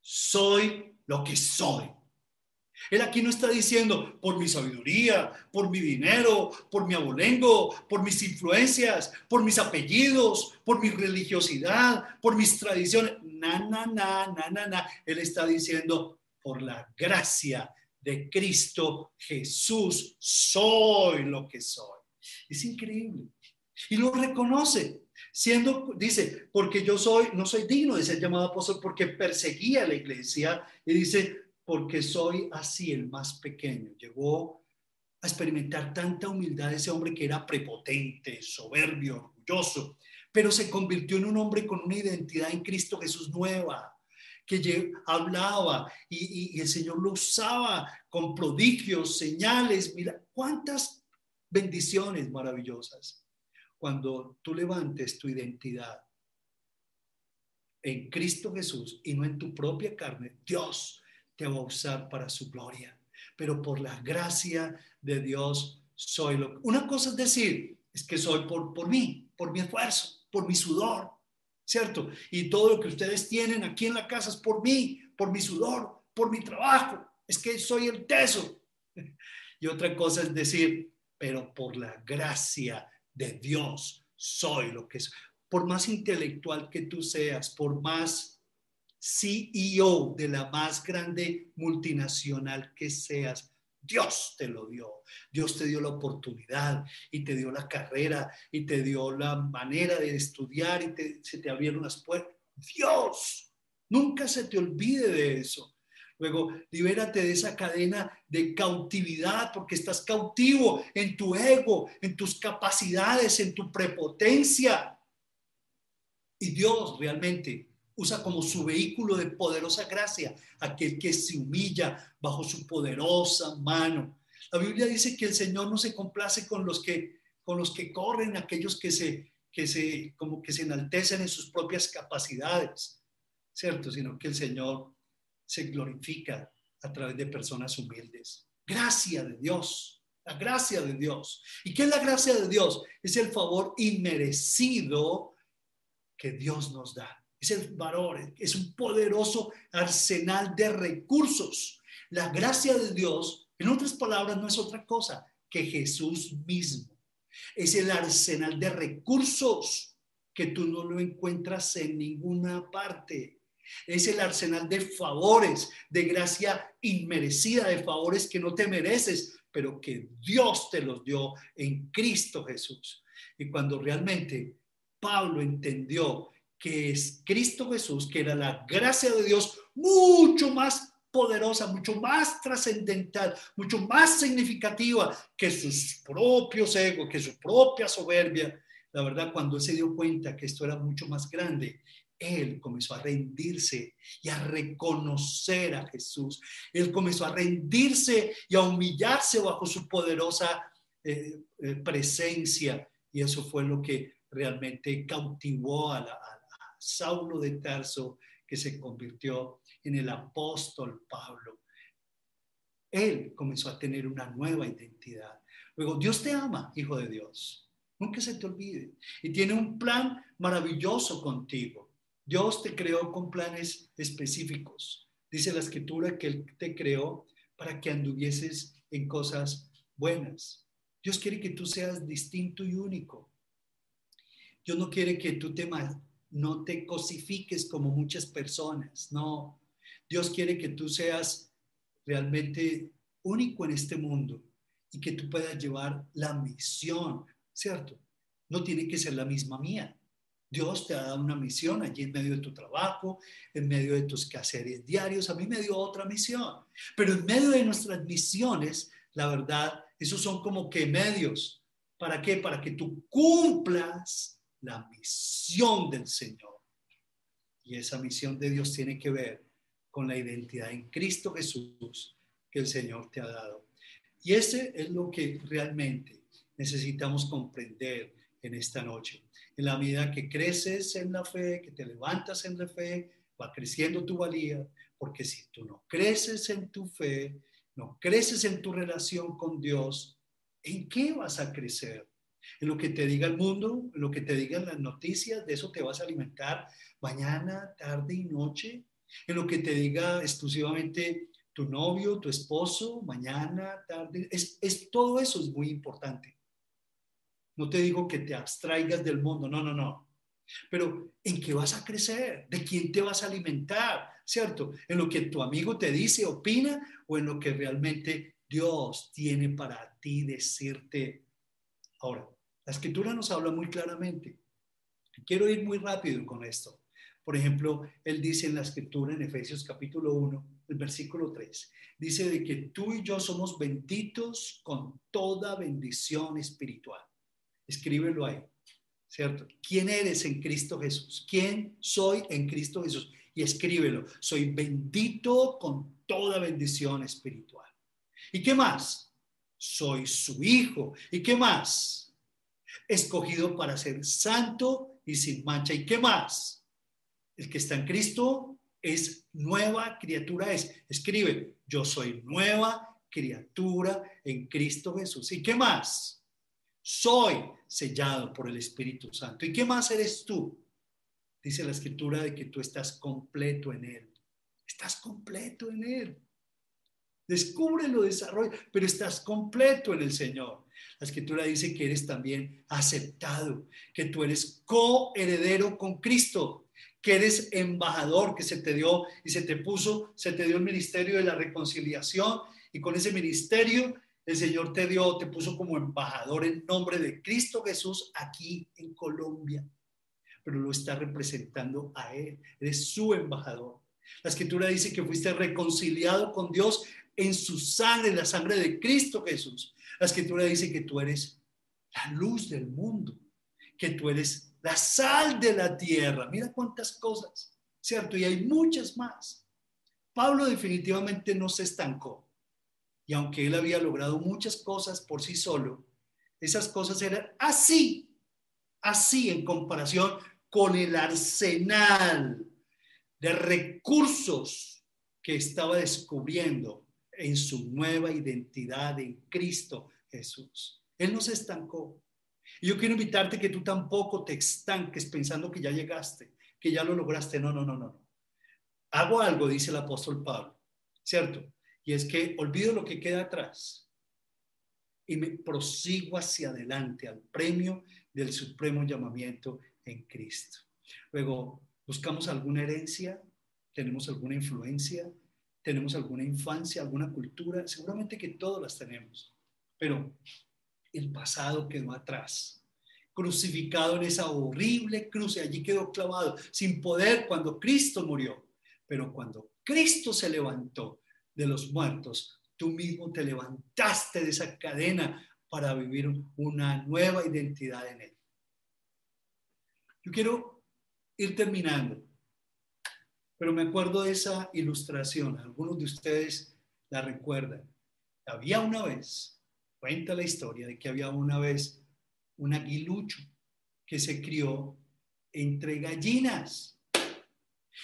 Soy lo que soy. Él aquí no está diciendo por mi sabiduría, por mi dinero, por mi abolengo, por mis influencias, por mis apellidos, por mi religiosidad, por mis tradiciones. Na, na, na, na, na, na. Él está diciendo por la gracia de Cristo Jesús, soy lo que soy. Es increíble. Y lo reconoce, siendo, dice, porque yo soy, no soy digno de ser llamado apóstol porque perseguía a la iglesia. Y dice, porque soy así el más pequeño. Llegó a experimentar tanta humildad ese hombre que era prepotente, soberbio, orgulloso, pero se convirtió en un hombre con una identidad en Cristo Jesús nueva, que hablaba y, y el Señor lo usaba con prodigios, señales. Mira, cuántas bendiciones maravillosas cuando tú levantes tu identidad en Cristo Jesús y no en tu propia carne, Dios te va a usar para su gloria. Pero por la gracia de Dios soy lo Una cosa es decir, es que soy por, por mí, por mi esfuerzo, por mi sudor, ¿cierto? Y todo lo que ustedes tienen aquí en la casa es por mí, por mi sudor, por mi trabajo. Es que soy el teso. Y otra cosa es decir, pero por la gracia de Dios soy lo que es. Por más intelectual que tú seas, por más CEO de la más grande multinacional que seas, Dios te lo dio. Dios te dio la oportunidad y te dio la carrera y te dio la manera de estudiar y se te abrieron las puertas. Dios, nunca se te olvide de eso. Luego, libérate de esa cadena de cautividad porque estás cautivo en tu ego, en tus capacidades, en tu prepotencia. Y Dios realmente usa como su vehículo de poderosa gracia aquel que se humilla bajo su poderosa mano. La Biblia dice que el Señor no se complace con los que con los que corren, aquellos que se que se como que se enaltecen en sus propias capacidades, ¿cierto? Sino que el Señor se glorifica a través de personas humildes. Gracia de Dios, la gracia de Dios. ¿Y qué es la gracia de Dios? Es el favor inmerecido que Dios nos da es el valor, es un poderoso arsenal de recursos. La gracia de Dios, en otras palabras, no es otra cosa que Jesús mismo. Es el arsenal de recursos que tú no lo encuentras en ninguna parte. Es el arsenal de favores, de gracia inmerecida, de favores que no te mereces, pero que Dios te los dio en Cristo Jesús. Y cuando realmente Pablo entendió que es Cristo Jesús, que era la gracia de Dios mucho más poderosa, mucho más trascendental, mucho más significativa que sus propios egos, que su propia soberbia. La verdad, cuando él se dio cuenta que esto era mucho más grande, él comenzó a rendirse y a reconocer a Jesús. Él comenzó a rendirse y a humillarse bajo su poderosa eh, eh, presencia. Y eso fue lo que realmente cautivó a, Saulo de Tarso, que se convirtió en el apóstol Pablo. Él comenzó a tener una nueva identidad. Luego, Dios te ama, hijo de Dios. Nunca se te olvide. Y tiene un plan maravilloso contigo. Dios te creó con planes específicos. Dice la escritura que Él te creó para que anduvieses en cosas buenas. Dios quiere que tú seas distinto y único. Dios no quiere que tú te, no te cosifiques como muchas personas. No. Dios quiere que tú seas realmente único en este mundo y que tú puedas llevar la misión, ¿cierto? No tiene que ser la misma mía. Dios te ha dado una misión allí en medio de tu trabajo, en medio de tus quehaceres diarios. A mí me dio otra misión. Pero en medio de nuestras misiones, la verdad, esos son como que medios. ¿Para qué? Para que tú cumplas la misión del Señor. Y esa misión de Dios tiene que ver con la identidad en Cristo Jesús que el Señor te ha dado. Y ese es lo que realmente necesitamos comprender en esta noche. En la medida que creces en la fe, que te levantas en la fe, va creciendo tu valía, porque si tú no creces en tu fe, no creces en tu relación con Dios, ¿en qué vas a crecer? En lo que te diga el mundo, en lo que te digan las noticias, de eso te vas a alimentar mañana, tarde y noche. En lo que te diga exclusivamente tu novio, tu esposo, mañana, tarde. Es, es, todo eso es muy importante. No te digo que te abstraigas del mundo, no, no, no. Pero ¿en qué vas a crecer? ¿De quién te vas a alimentar? ¿Cierto? ¿En lo que tu amigo te dice, opina o en lo que realmente Dios tiene para ti decirte? Ahora, la escritura nos habla muy claramente. Quiero ir muy rápido con esto. Por ejemplo, él dice en la escritura en Efesios capítulo 1, el versículo 3, dice de que tú y yo somos benditos con toda bendición espiritual. Escríbelo ahí, ¿cierto? ¿Quién eres en Cristo Jesús? ¿Quién soy en Cristo Jesús? Y escríbelo. Soy bendito con toda bendición espiritual. ¿Y qué más? Soy su hijo. ¿Y qué más? Escogido para ser santo y sin mancha. ¿Y qué más? El que está en Cristo es nueva criatura. Es, escribe, yo soy nueva criatura en Cristo Jesús. ¿Y qué más? soy sellado por el Espíritu Santo. ¿Y qué más eres tú? Dice la escritura de que tú estás completo en Él. Estás completo en Él. Descúbrelo, desarrolla, pero estás completo en el Señor. La escritura dice que eres también aceptado, que tú eres coheredero con Cristo, que eres embajador, que se te dio y se te puso, se te dio el ministerio de la reconciliación y con ese ministerio el Señor te dio, te puso como embajador en nombre de Cristo Jesús aquí en Colombia, pero lo está representando a Él, eres su embajador. La escritura dice que fuiste reconciliado con Dios en su sangre, la sangre de Cristo Jesús. La escritura dice que tú eres la luz del mundo, que tú eres la sal de la tierra. Mira cuántas cosas, ¿cierto? Y hay muchas más. Pablo definitivamente no se estancó. Y aunque él había logrado muchas cosas por sí solo, esas cosas eran así, así en comparación con el arsenal de recursos que estaba descubriendo en su nueva identidad en Cristo Jesús. Él no se estancó. Y yo quiero invitarte que tú tampoco te estanques pensando que ya llegaste, que ya lo lograste. No, no, no, no. Hago algo, dice el apóstol Pablo, ¿cierto? Y es que olvido lo que queda atrás y me prosigo hacia adelante al premio del supremo llamamiento en Cristo. Luego, buscamos alguna herencia, tenemos alguna influencia, tenemos alguna infancia, alguna cultura, seguramente que todas las tenemos, pero el pasado quedó atrás crucificado en esa horrible cruz y allí quedó clavado sin poder cuando Cristo murió. Pero cuando Cristo se levantó de los muertos, tú mismo te levantaste de esa cadena para vivir una nueva identidad en Él. Yo quiero ir terminando, pero me acuerdo de esa ilustración. Algunos de ustedes la recuerdan. Había una vez, cuenta la historia de que había una vez un aguilucho que se crió entre gallinas.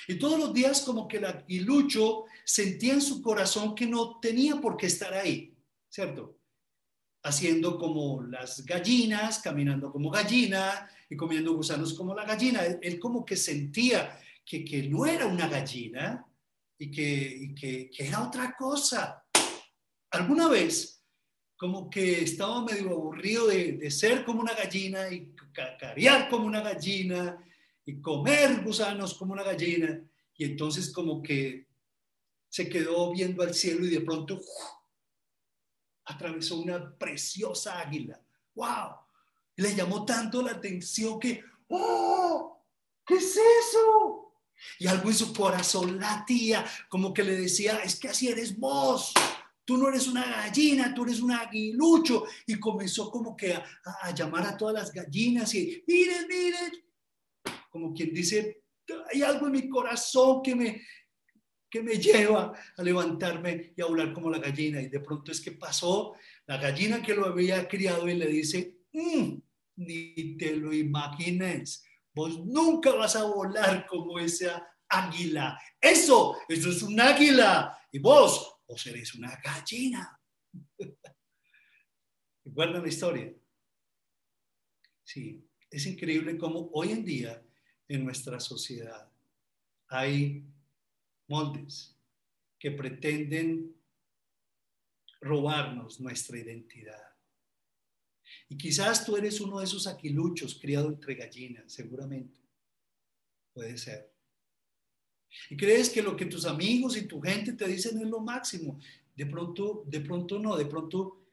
Y todos los días como que el aguilucho sentía en su corazón que no tenía por qué estar ahí, ¿cierto? Haciendo como las gallinas, caminando como gallina y comiendo gusanos como la gallina. Él, como que sentía que, que, no era una gallina y que, que, que era otra cosa. Alguna vez como que estaba medio aburrido de, de, ser como una gallina y cacarear como una gallina y comer gusanos como una gallina. Y entonces como que se quedó viendo al cielo y de pronto atravesó una preciosa águila. ¡Wow! Le llamó tanto la atención que, ¡oh! ¿Qué es eso? Y algo en su corazón latía, como que le decía, es que así eres vos. Tú no eres una gallina, tú eres un aguilucho. Y comenzó como que a, a llamar a todas las gallinas y, miren, miren, como quien dice, hay algo en mi corazón que me, que me lleva a levantarme y a hablar como la gallina. Y de pronto es que pasó la gallina que lo había criado y le dice, mm, ni te lo imagines, vos nunca vas a volar como esa águila. Eso, eso es un águila. Y vos, vos eres una gallina. ¿Recuerdan la historia? Sí, es increíble cómo hoy en día en nuestra sociedad. Hay moldes que pretenden robarnos nuestra identidad. Y quizás tú eres uno de esos aquiluchos criado entre gallinas, seguramente. Puede ser. Y crees que lo que tus amigos y tu gente te dicen es lo máximo. De pronto, de pronto no, de pronto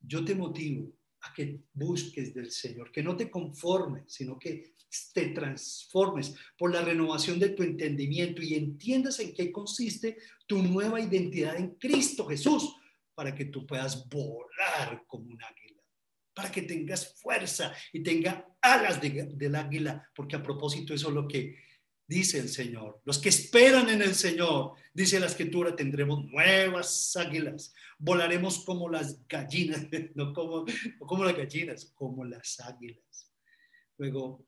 yo te motivo a que busques del Señor, que no te conformes, sino que te transformes por la renovación de tu entendimiento y entiendas en qué consiste tu nueva identidad en Cristo Jesús, para que tú puedas volar como un águila, para que tengas fuerza y tenga alas del águila, porque a propósito eso es lo que dice el Señor. Los que esperan en el Señor, dice la escritura, tendremos nuevas águilas, volaremos como las gallinas, no como, no como las gallinas, como las águilas. Luego,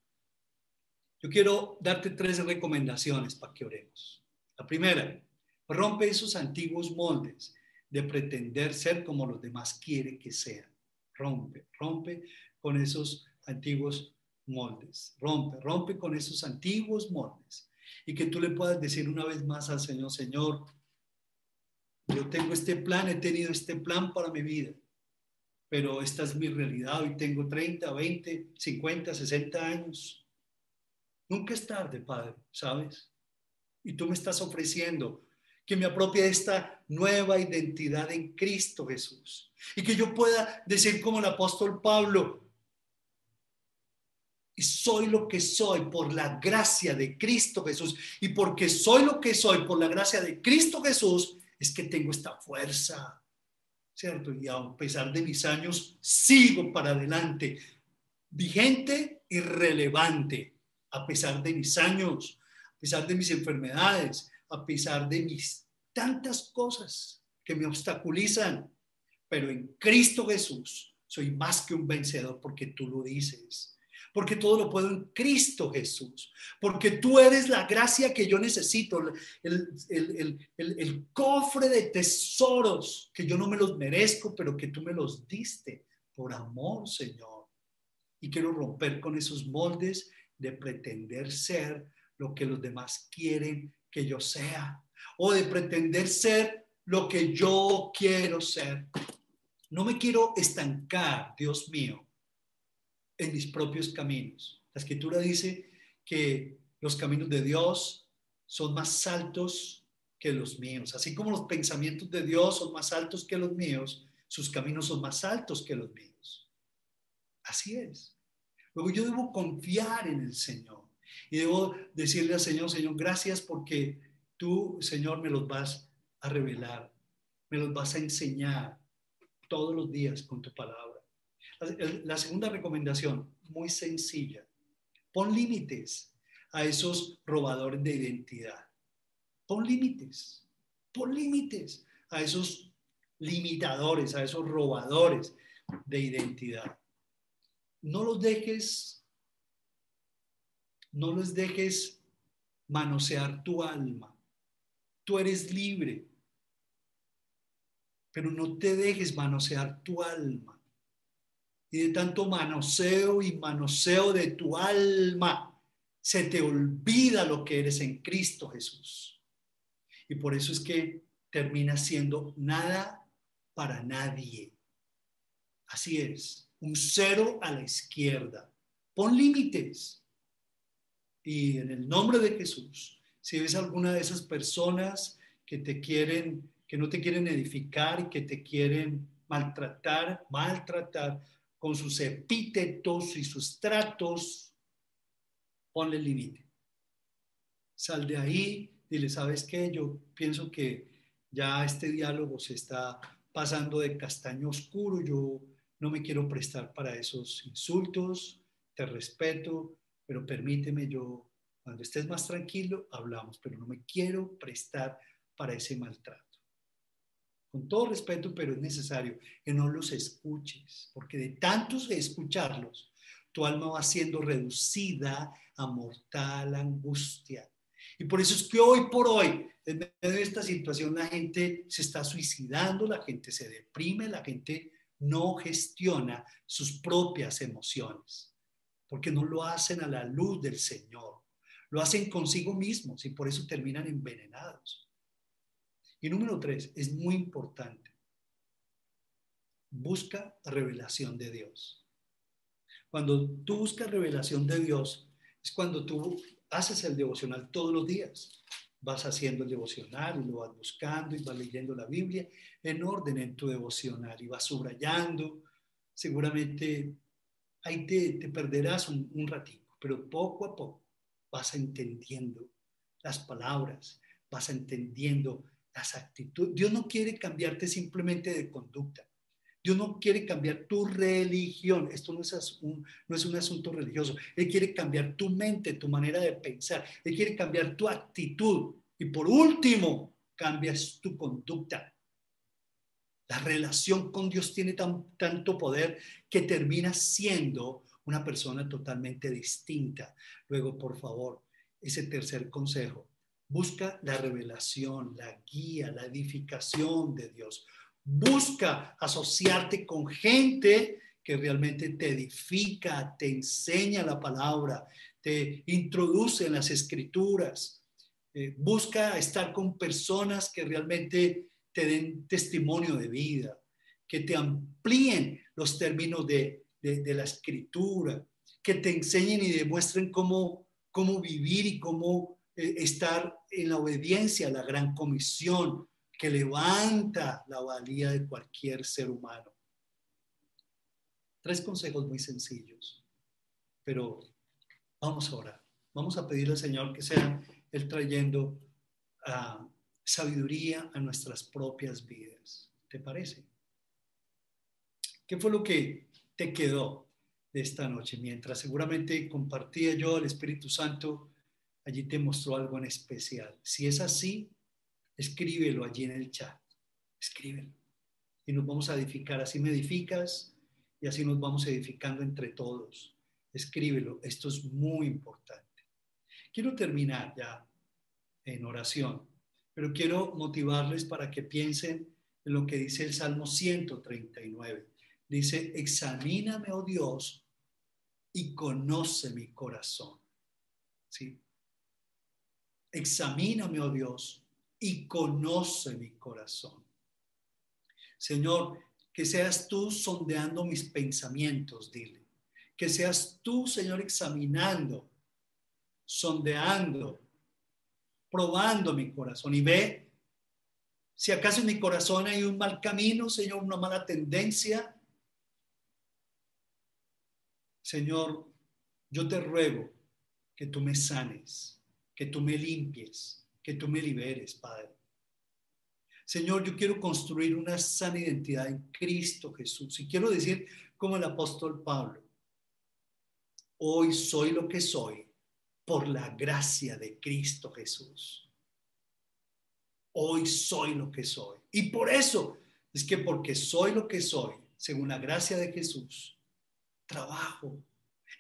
yo quiero darte tres recomendaciones para que oremos. La primera, rompe esos antiguos moldes de pretender ser como los demás quieren que sean. Rompe, rompe con esos antiguos moldes. Rompe, rompe con esos antiguos moldes. Y que tú le puedas decir una vez más al Señor, Señor, yo tengo este plan, he tenido este plan para mi vida, pero esta es mi realidad. Hoy tengo 30, 20, 50, 60 años. Nunca es tarde, Padre, ¿sabes? Y tú me estás ofreciendo que me apropie esta nueva identidad en Cristo Jesús. Y que yo pueda decir como el apóstol Pablo, soy lo que soy por la gracia de Cristo Jesús. Y porque soy lo que soy por la gracia de Cristo Jesús, es que tengo esta fuerza, ¿cierto? Y a pesar de mis años, sigo para adelante, vigente y relevante, a pesar de mis años, a pesar de mis enfermedades, a pesar de mis tantas cosas que me obstaculizan. Pero en Cristo Jesús soy más que un vencedor porque tú lo dices porque todo lo puedo en Cristo Jesús, porque tú eres la gracia que yo necesito, el, cofre de tesoros que yo no me los merezco, pero que tú me los diste por amor, Señor. Y quiero romper con esos moldes de pretender ser lo que los demás quieren que yo sea, o de pretender ser lo que yo quiero ser. No me quiero estancar, Dios mío, en mis propios caminos. La escritura dice que los caminos de Dios son más altos que los míos. Así como los pensamientos de Dios son más altos que los míos, sus caminos son más altos que los míos. Así es. Luego yo debo confiar en el Señor y debo decirle al Señor, Señor, gracias porque tú, Señor, me los vas a revelar, me los vas a enseñar todos los días con tu palabra. La segunda recomendación, muy sencilla, pon límites a esos robadores de identidad. Pon límites, pon límites a esos limitadores, a esos robadores de identidad. No los dejes, no los dejes manosear tu alma. Tú eres libre, pero no te dejes manosear tu alma. Y de tanto manoseo y manoseo de tu alma, se te olvida lo que eres en Cristo Jesús. Y por eso es que termina siendo nada para nadie. Así es, un cero a la izquierda. Pon límites. Y en el nombre de Jesús, si ves alguna de esas personas que te quieren, que no te quieren edificar que te quieren maltratar, maltratar con sus epítetos y sus tratos, ponle límite. Sal de ahí, dile, ¿sabes qué? Yo pienso que ya este diálogo se está pasando de castaño oscuro, yo no me quiero prestar para esos insultos, te respeto, pero permíteme yo, cuando estés más tranquilo, hablamos, pero no me quiero prestar para ese maltrato. Con todo respeto, pero es necesario que no los escuches, porque de tantos escucharlos, tu alma va siendo reducida a mortal angustia. Y por eso es que hoy por hoy en medio de esta situación la gente se está suicidando, la gente se deprime, la gente no gestiona sus propias emociones, porque no lo hacen a la luz del Señor, lo hacen consigo mismos y por eso terminan envenenados. Y número tres, es muy importante, busca revelación de Dios. Cuando tú buscas revelación de Dios, es cuando tú haces el devocional todos los días vas haciendo el devocional y lo vas buscando y vas leyendo la Biblia en orden en tu devocional y vas subrayando. Seguramente ahí te, perderás un, un ratito, pero poco a poco vas entendiendo las palabras, vas entendiendo las actitudes. Dios no quiere cambiarte simplemente de conducta. Dios no quiere cambiar tu religión. Esto no es, un, no es un asunto religioso. Él quiere cambiar tu mente, tu manera de pensar. Él quiere cambiar tu actitud. Y por último, cambias tu conducta. La relación con Dios tiene tan, tanto poder que termina siendo una persona totalmente distinta. Luego, por favor, ese tercer consejo. Busca la revelación, la guía, la edificación de Dios. Busca asociarte con gente que realmente te edifica, te enseña la palabra, te introduce en las escrituras. Eh, busca estar con personas que realmente te den testimonio de vida, que te amplíen los términos de, la escritura, que te enseñen y demuestren cómo, cómo vivir y cómo eh, estar en la obediencia a la gran comisión, que levanta la valía de cualquier ser humano. Tres consejos muy sencillos, pero vamos a orar. Vamos a pedirle al Señor que sea Él trayendo ah, sabiduría a nuestras propias vidas. ¿Te parece? ¿Qué fue lo que te quedó de esta noche? Mientras seguramente compartía yo, el Espíritu Santo allí te mostró algo en especial. Si es así, escríbelo allí en el chat, escríbelo. Y nos vamos a edificar, así me edificas y así nos vamos edificando entre todos. Escríbelo, esto es muy importante. Quiero terminar ya en oración, pero quiero motivarles para que piensen en lo que dice el Salmo 139. Dice, examíname, oh Dios, y conoce mi corazón. ¿Sí? Examíname, oh Dios, y conoce mi corazón. Señor, que seas tú sondeando mis pensamientos, dile. Que seas tú, Señor, examinando, sondeando, probando mi corazón y ve si acaso en mi corazón hay un mal camino, Señor, una mala tendencia. Señor, yo te ruego que tú me sanes, que tú me limpies, que tú me liberes, Padre. Señor, yo quiero construir una sana identidad en Cristo Jesús. Y quiero decir, como el apóstol Pablo, hoy soy lo que soy por la gracia de Cristo Jesús. Hoy soy lo que soy. Y por eso es que porque soy lo que soy, según la gracia de Jesús, trabajo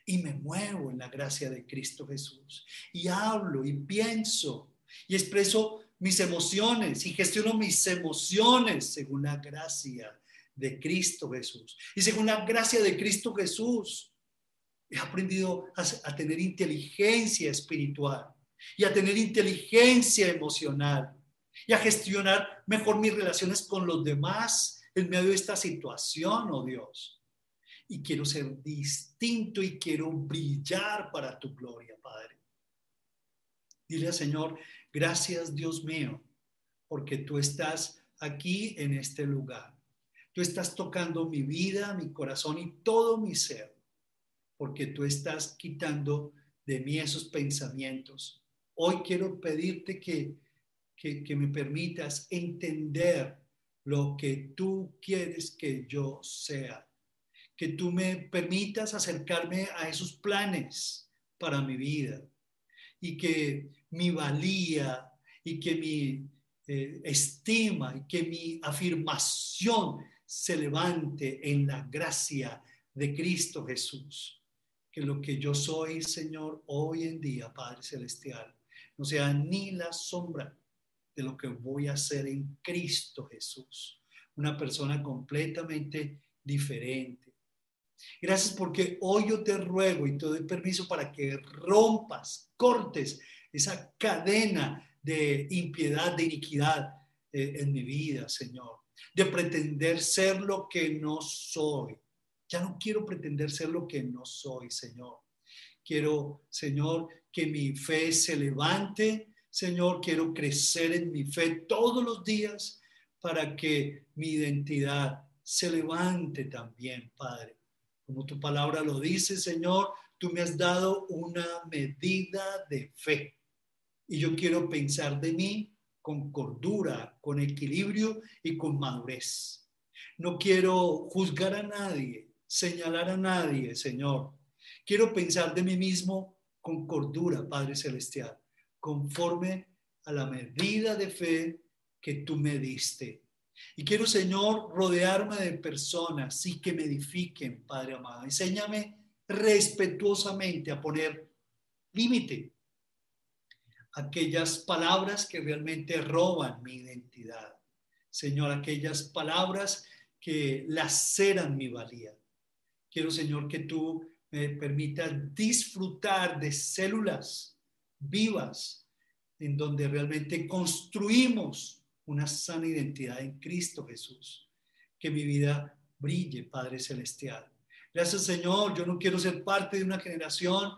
y me muevo en la gracia de Cristo Jesús. Y hablo y pienso y expreso mis emociones y gestiono mis emociones según la gracia de Cristo Jesús. Y según la gracia de Cristo Jesús, he aprendido a, tener inteligencia espiritual y a tener inteligencia emocional y a gestionar mejor mis relaciones con los demás en medio de esta situación, oh Dios. Y quiero ser distinto y quiero brillar para tu gloria, Padre. Dile al Señor, gracias Dios mío, porque tú estás aquí en este lugar. Tú estás tocando mi vida, mi corazón y todo mi ser, porque tú estás quitando de mí esos pensamientos. Hoy quiero pedirte que, que, me permitas entender lo que tú quieres que yo sea, que tú me permitas acercarme a esos planes para mi vida y que mi valía y que mi eh, estima y que mi afirmación se levante en la gracia de Cristo Jesús. Que lo que yo soy, Señor, hoy en día, Padre Celestial, no sea ni la sombra de lo que voy a hacer en Cristo Jesús. Una persona completamente diferente. Gracias porque hoy yo te ruego y te doy permiso para que rompas, cortes esa cadena de impiedad, de iniquidad eh, en mi vida, Señor. De pretender ser lo que no soy. Ya no quiero pretender ser lo que no soy, Señor. Quiero, Señor, que mi fe se levante Señor, quiero crecer en mi fe todos los días para que mi identidad se levante también, Padre. Como tu palabra lo dice, Señor, tú me has dado una medida de fe. Y yo quiero pensar de mí con cordura, con equilibrio y con madurez. No quiero juzgar a nadie, señalar a nadie, Señor. Quiero pensar de mí mismo con cordura, Padre Celestial conforme a la medida de fe que tú me diste. Y quiero, Señor, rodearme de personas y que me edifiquen, Padre amado. Enséñame respetuosamente a poner límite a aquellas palabras que realmente roban mi identidad. Señor, aquellas palabras que laceran mi valía. Quiero, Señor, que tú me permitas disfrutar de células vivas, en donde realmente construimos una sana identidad en Cristo Jesús. Que mi vida brille, Padre Celestial. Gracias, Señor. Yo no quiero ser parte de una generación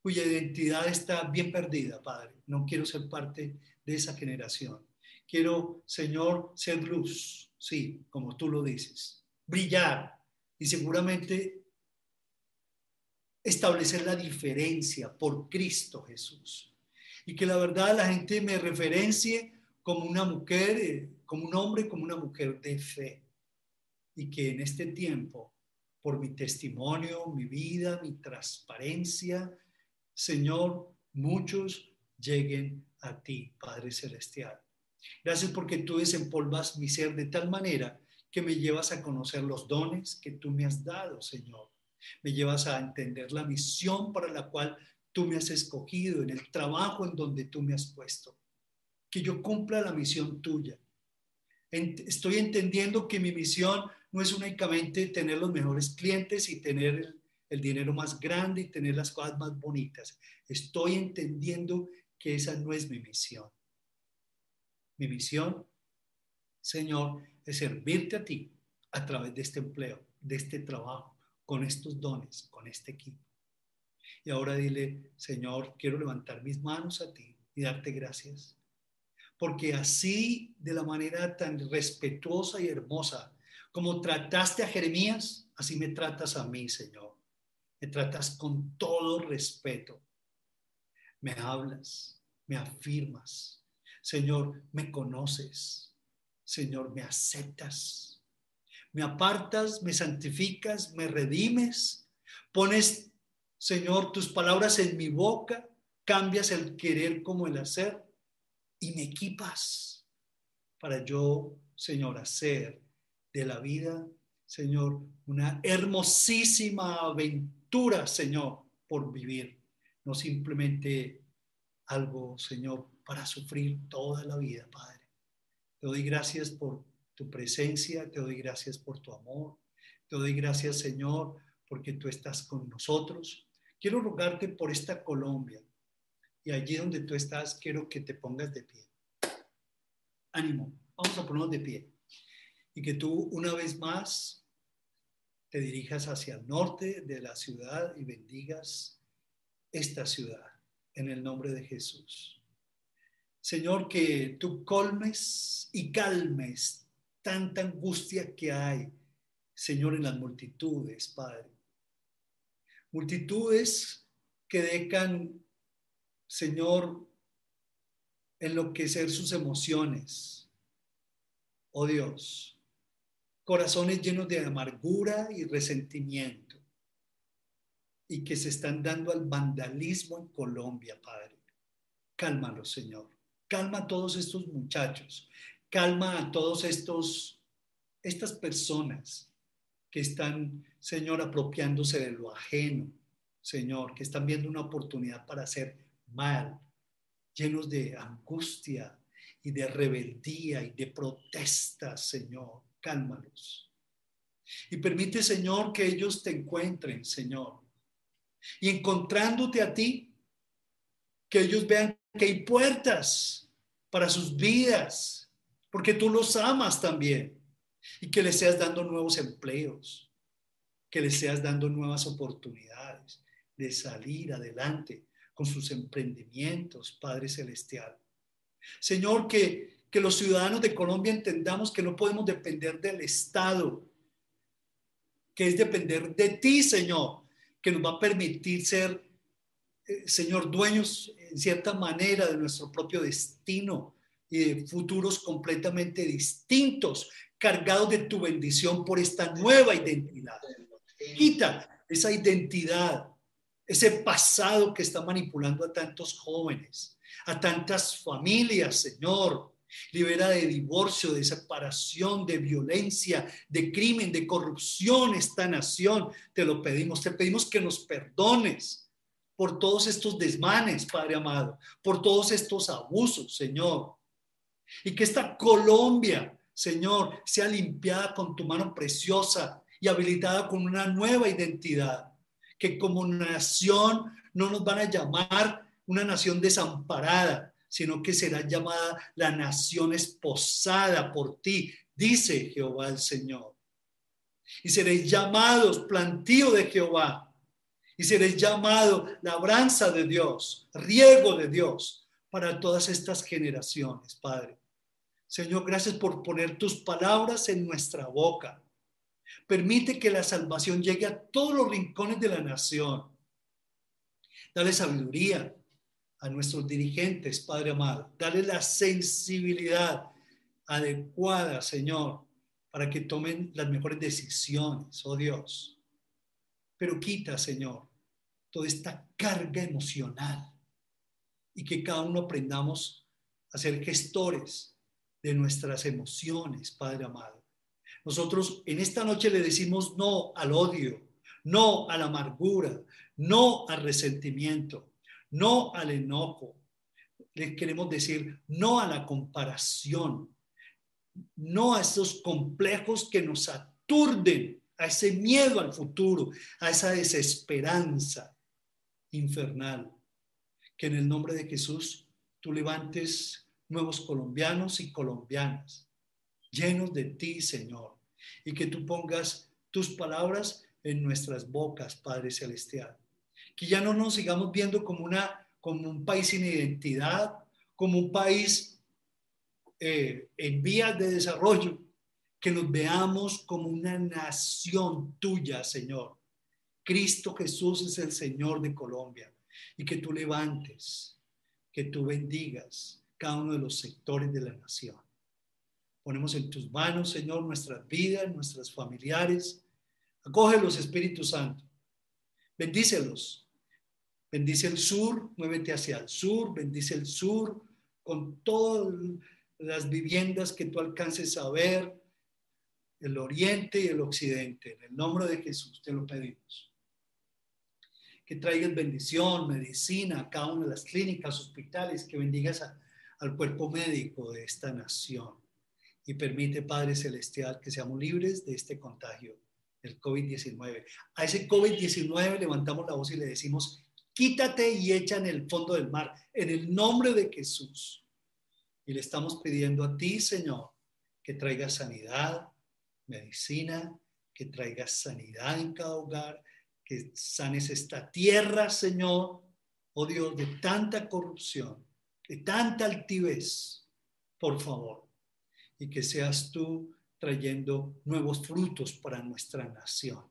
cuya identidad está bien perdida, Padre. No quiero ser parte de esa generación. Quiero, Señor, ser luz, sí, como tú lo dices, brillar y seguramente establecer la diferencia por Cristo Jesús. Y que la verdad la gente me referencie como una mujer, eh, como un hombre, como una mujer de fe. Y que en este tiempo, por mi testimonio, mi vida, mi transparencia, Señor, muchos lleguen a ti, Padre Celestial. Gracias porque tú desempolvas mi ser de tal manera que me llevas a conocer los dones que tú me has dado, Señor me llevas a entender la misión para la cual tú me has escogido, en el trabajo en donde tú me has puesto. Que yo cumpla la misión tuya. Estoy entendiendo que mi misión no es únicamente tener los mejores clientes y tener el, dinero más grande y tener las cosas más bonitas. Estoy entendiendo que esa no es mi misión. Mi misión, Señor, es servirte a ti a través de este empleo, de este trabajo con estos dones, con este equipo. Y ahora dile, Señor, quiero levantar mis manos a ti y darte gracias. Porque así, de la manera tan respetuosa y hermosa como trataste a Jeremías, así me tratas a mí, Señor. me tratas con todo respeto, me hablas, me afirmas, Señor, me conoces, Señor, me aceptas, me apartas, me santificas, me redimes, pones, Señor, tus palabras en mi boca, cambias el querer como el hacer y me equipas para yo, Señor, hacer de la vida, Señor, una hermosísima aventura, Señor, por vivir, no simplemente algo, Señor, para sufrir toda la vida, Padre. Te doy gracias por tu presencia, te doy gracias por tu amor, te doy gracias, Señor, porque tú estás con nosotros. Quiero rogarte por esta Colombia y allí donde tú estás, quiero que te pongas de pie. Ánimo, vamos a ponernos de pie. Y que tú una vez más te dirijas hacia el norte de la ciudad y bendigas esta ciudad en el nombre de Jesús. Señor, que tú colmes y calmes tanta angustia que hay, Señor, en las multitudes, Padre. Multitudes que dejan, Señor, enloquecer sus emociones. Oh Dios, corazones llenos de amargura y resentimiento y que se están dando al vandalismo en Colombia, Padre. Cálmalo, Señor. Calma a todos estos muchachos. Calma a todos estos estas personas que están, Señor, apropiándose de lo ajeno, Señor, que están viendo una oportunidad para hacer mal, llenos de angustia y de rebeldía y de protesta, Señor cálmalos. Y permite, Señor, que ellos te encuentren, Señor. Y encontrándote a ti, que ellos vean que hay puertas para sus vidas, porque tú los amas también. Y que les seas dando nuevos empleos, que les seas dando nuevas oportunidades de salir adelante con sus emprendimientos, Padre Celestial. Señor, que que los ciudadanos de Colombia entendamos que no podemos depender del Estado, que es depender de ti, Señor, que nos va a permitir ser, eh, Señor, dueños en cierta manera de nuestro propio destino y de futuros completamente distintos, cargados de tu bendición por esta nueva identidad. Quita esa identidad, ese pasado que está manipulando a tantos jóvenes, a tantas familias, Señor, libera de divorcio, de separación, de violencia, de crimen, de corrupción esta nación. Te lo pedimos, te pedimos que nos perdones por todos estos desmanes, Padre amado, por todos estos abusos, Señor. Y que esta Colombia, Señor, sea limpiada con tu mano preciosa y habilitada con una nueva identidad. Que como nación no nos van a llamar una nación desamparada, sino que será llamada la nación esposada por ti, dice Jehová el Señor. Y seréis llamados plantío de Jehová, y seréis llamado labranza de Dios, riego de Dios para todas estas generaciones, Padre. Señor, gracias por poner tus palabras en nuestra boca. Permite que la salvación llegue a todos los rincones de la nación. Dale sabiduría, a nuestros dirigentes, Padre amado. Dale la sensibilidad adecuada, Señor, para que tomen las mejores decisiones, oh Dios. Pero quita, Señor, toda esta carga emocional y que cada uno aprendamos a ser gestores de nuestras emociones, Padre amado. Nosotros en esta noche le decimos no al odio, no a la amargura, no al resentimiento no al enojo. Le queremos decir no a la comparación, no a esos complejos que nos aturden, a ese miedo al futuro, a esa desesperanza infernal. Que en el nombre de Jesús tú levantes nuevos colombianos y colombianas, llenos de ti, Señor, y que tú pongas tus palabras en nuestras bocas, Padre Celestial. Que ya no nos sigamos viendo como, una, como un país sin identidad, como un país eh, en vías de desarrollo, que nos veamos como una nación tuya, Señor, Cristo Jesús es el Señor de Colombia. Y que tú levantes, que tú bendigas cada uno de los sectores de la nación. Ponemos en tus manos, Señor, nuestras vidas, nuestras familiares. Acoge los Espíritus Santo. Bendícelos. Bendice el sur, muévete hacia el sur, bendice el sur con todas las viviendas que tú alcances a ver, el oriente y el occidente. En el nombre de Jesús te lo pedimos. Que traigas bendición, medicina a cada una de las clínicas, hospitales, que bendigas al cuerpo médico de esta nación. Y permite, Padre Celestial, que seamos libres de este contagio, el COVID-19. A ese COVID-19 levantamos la voz y le decimos, quítate y echa en el fondo del mar, en el nombre de Jesús. Y le estamos pidiendo a ti, Señor, que traiga sanidad, medicina, que traigas sanidad en cada hogar, que sanes esta tierra, Señor, oh Dios, de tanta corrupción, de tanta altivez, por favor, y que seas tú trayendo nuevos frutos para nuestra nación.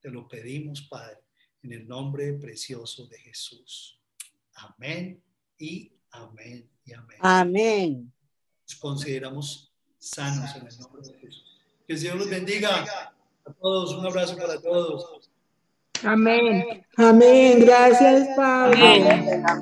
Te lo pedimos, Padre, en el nombre precioso de Jesús. Amén y amén y amén. Amén. Nos consideramos sanos en el nombre de Jesús. Que el Señor los bendiga a todos. Un abrazo para todos. Amén. Amén. Gracias, Pablo.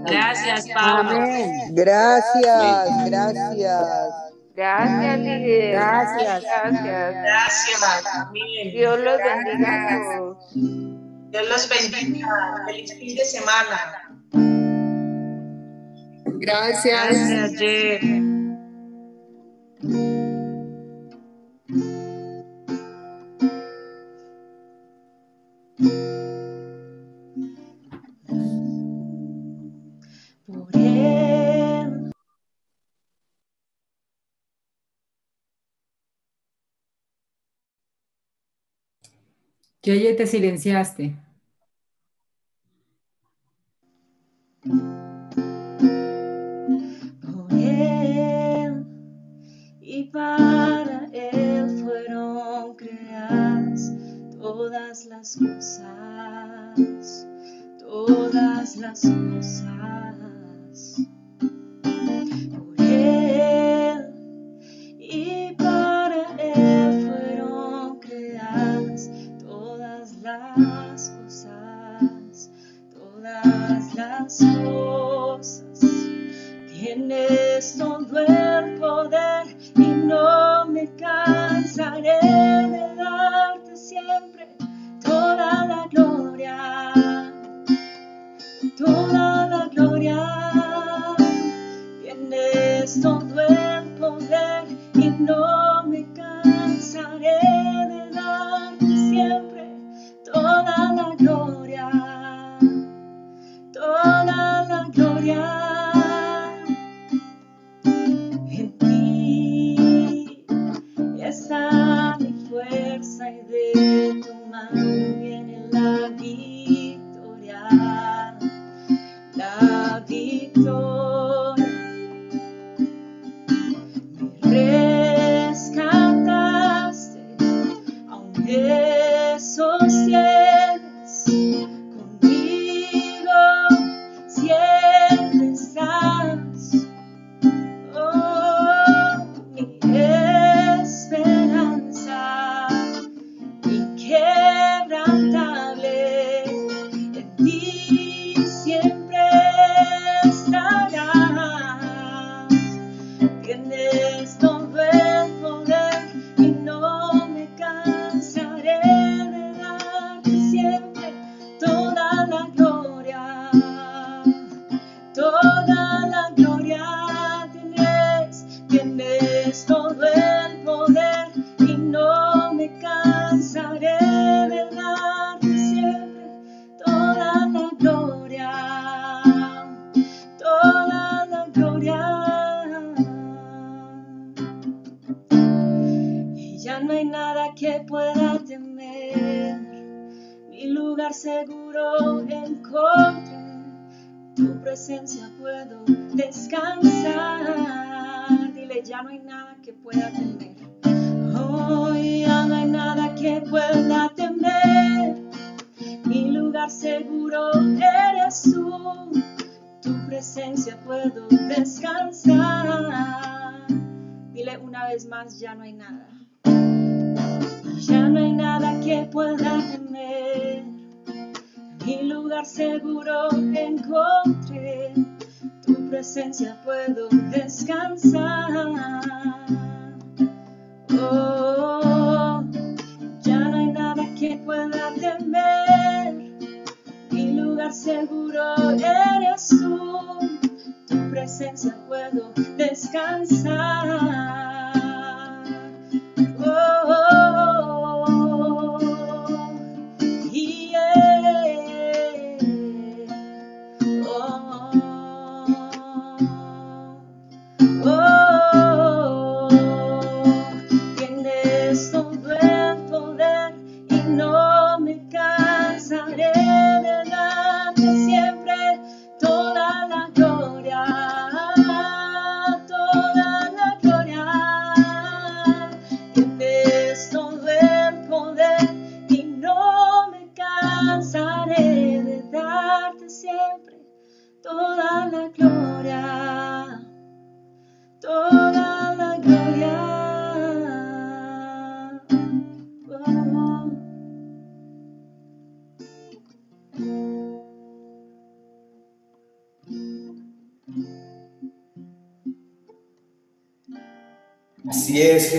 Gracias, Pablo. Amén. Gracias, gracias. Gracias, líder. Gracias. Gracias. Gracias. Amén. Dios los bendiga a todos. Dios los bendiga. Feliz fin de semana. Gracias. Gracias, Jer. Yeye, te silenciaste. Por él y para él fueron creadas todas las cosas, todas las cosas. Ya no hay nada. Ya no hay nada que pueda temer. Mi lugar seguro encontré. Tu presencia puedo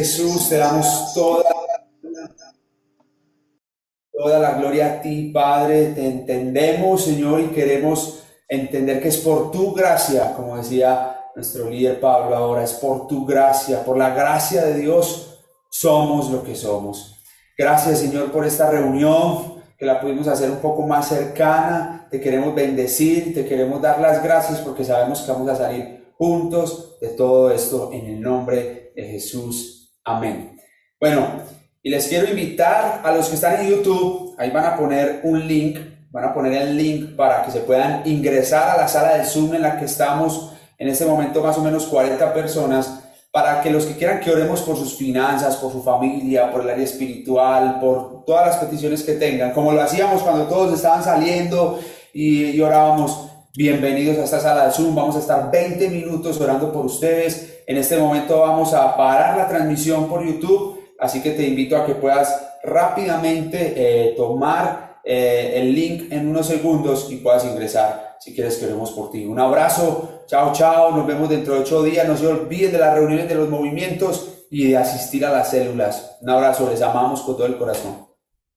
Jesús, te damos toda, toda la gloria a ti, Padre. Te entendemos, Señor, y queremos entender que es por tu gracia, como decía nuestro líder Pablo ahora, es por tu gracia, por la gracia de Dios, somos lo que somos. Gracias, Señor, por esta reunión, que la pudimos hacer un poco más cercana. Te queremos bendecir, te queremos dar las gracias porque sabemos que vamos a salir juntos de todo esto en el nombre de Jesús. Amén. Bueno, y les quiero invitar a los que están en YouTube, ahí van a poner un link, van a poner el link para que se puedan ingresar a la sala del Zoom en la que estamos en este momento más o menos 40 personas, para que los que quieran que oremos por sus finanzas, por su familia, por el área espiritual, por todas las peticiones que tengan, como lo hacíamos cuando todos estaban saliendo y, y orábamos, bienvenidos a esta sala de Zoom, vamos a estar 20 minutos orando por ustedes, en este momento vamos a parar la transmisión por YouTube, así que te invito a que puedas rápidamente eh, tomar eh, el link en unos segundos y puedas ingresar si quieres que oremos por ti. Un abrazo, chao, chao, nos vemos dentro de ocho días, no se olviden de las reuniones de los movimientos y de asistir a las células. Un abrazo, les amamos con todo el corazón.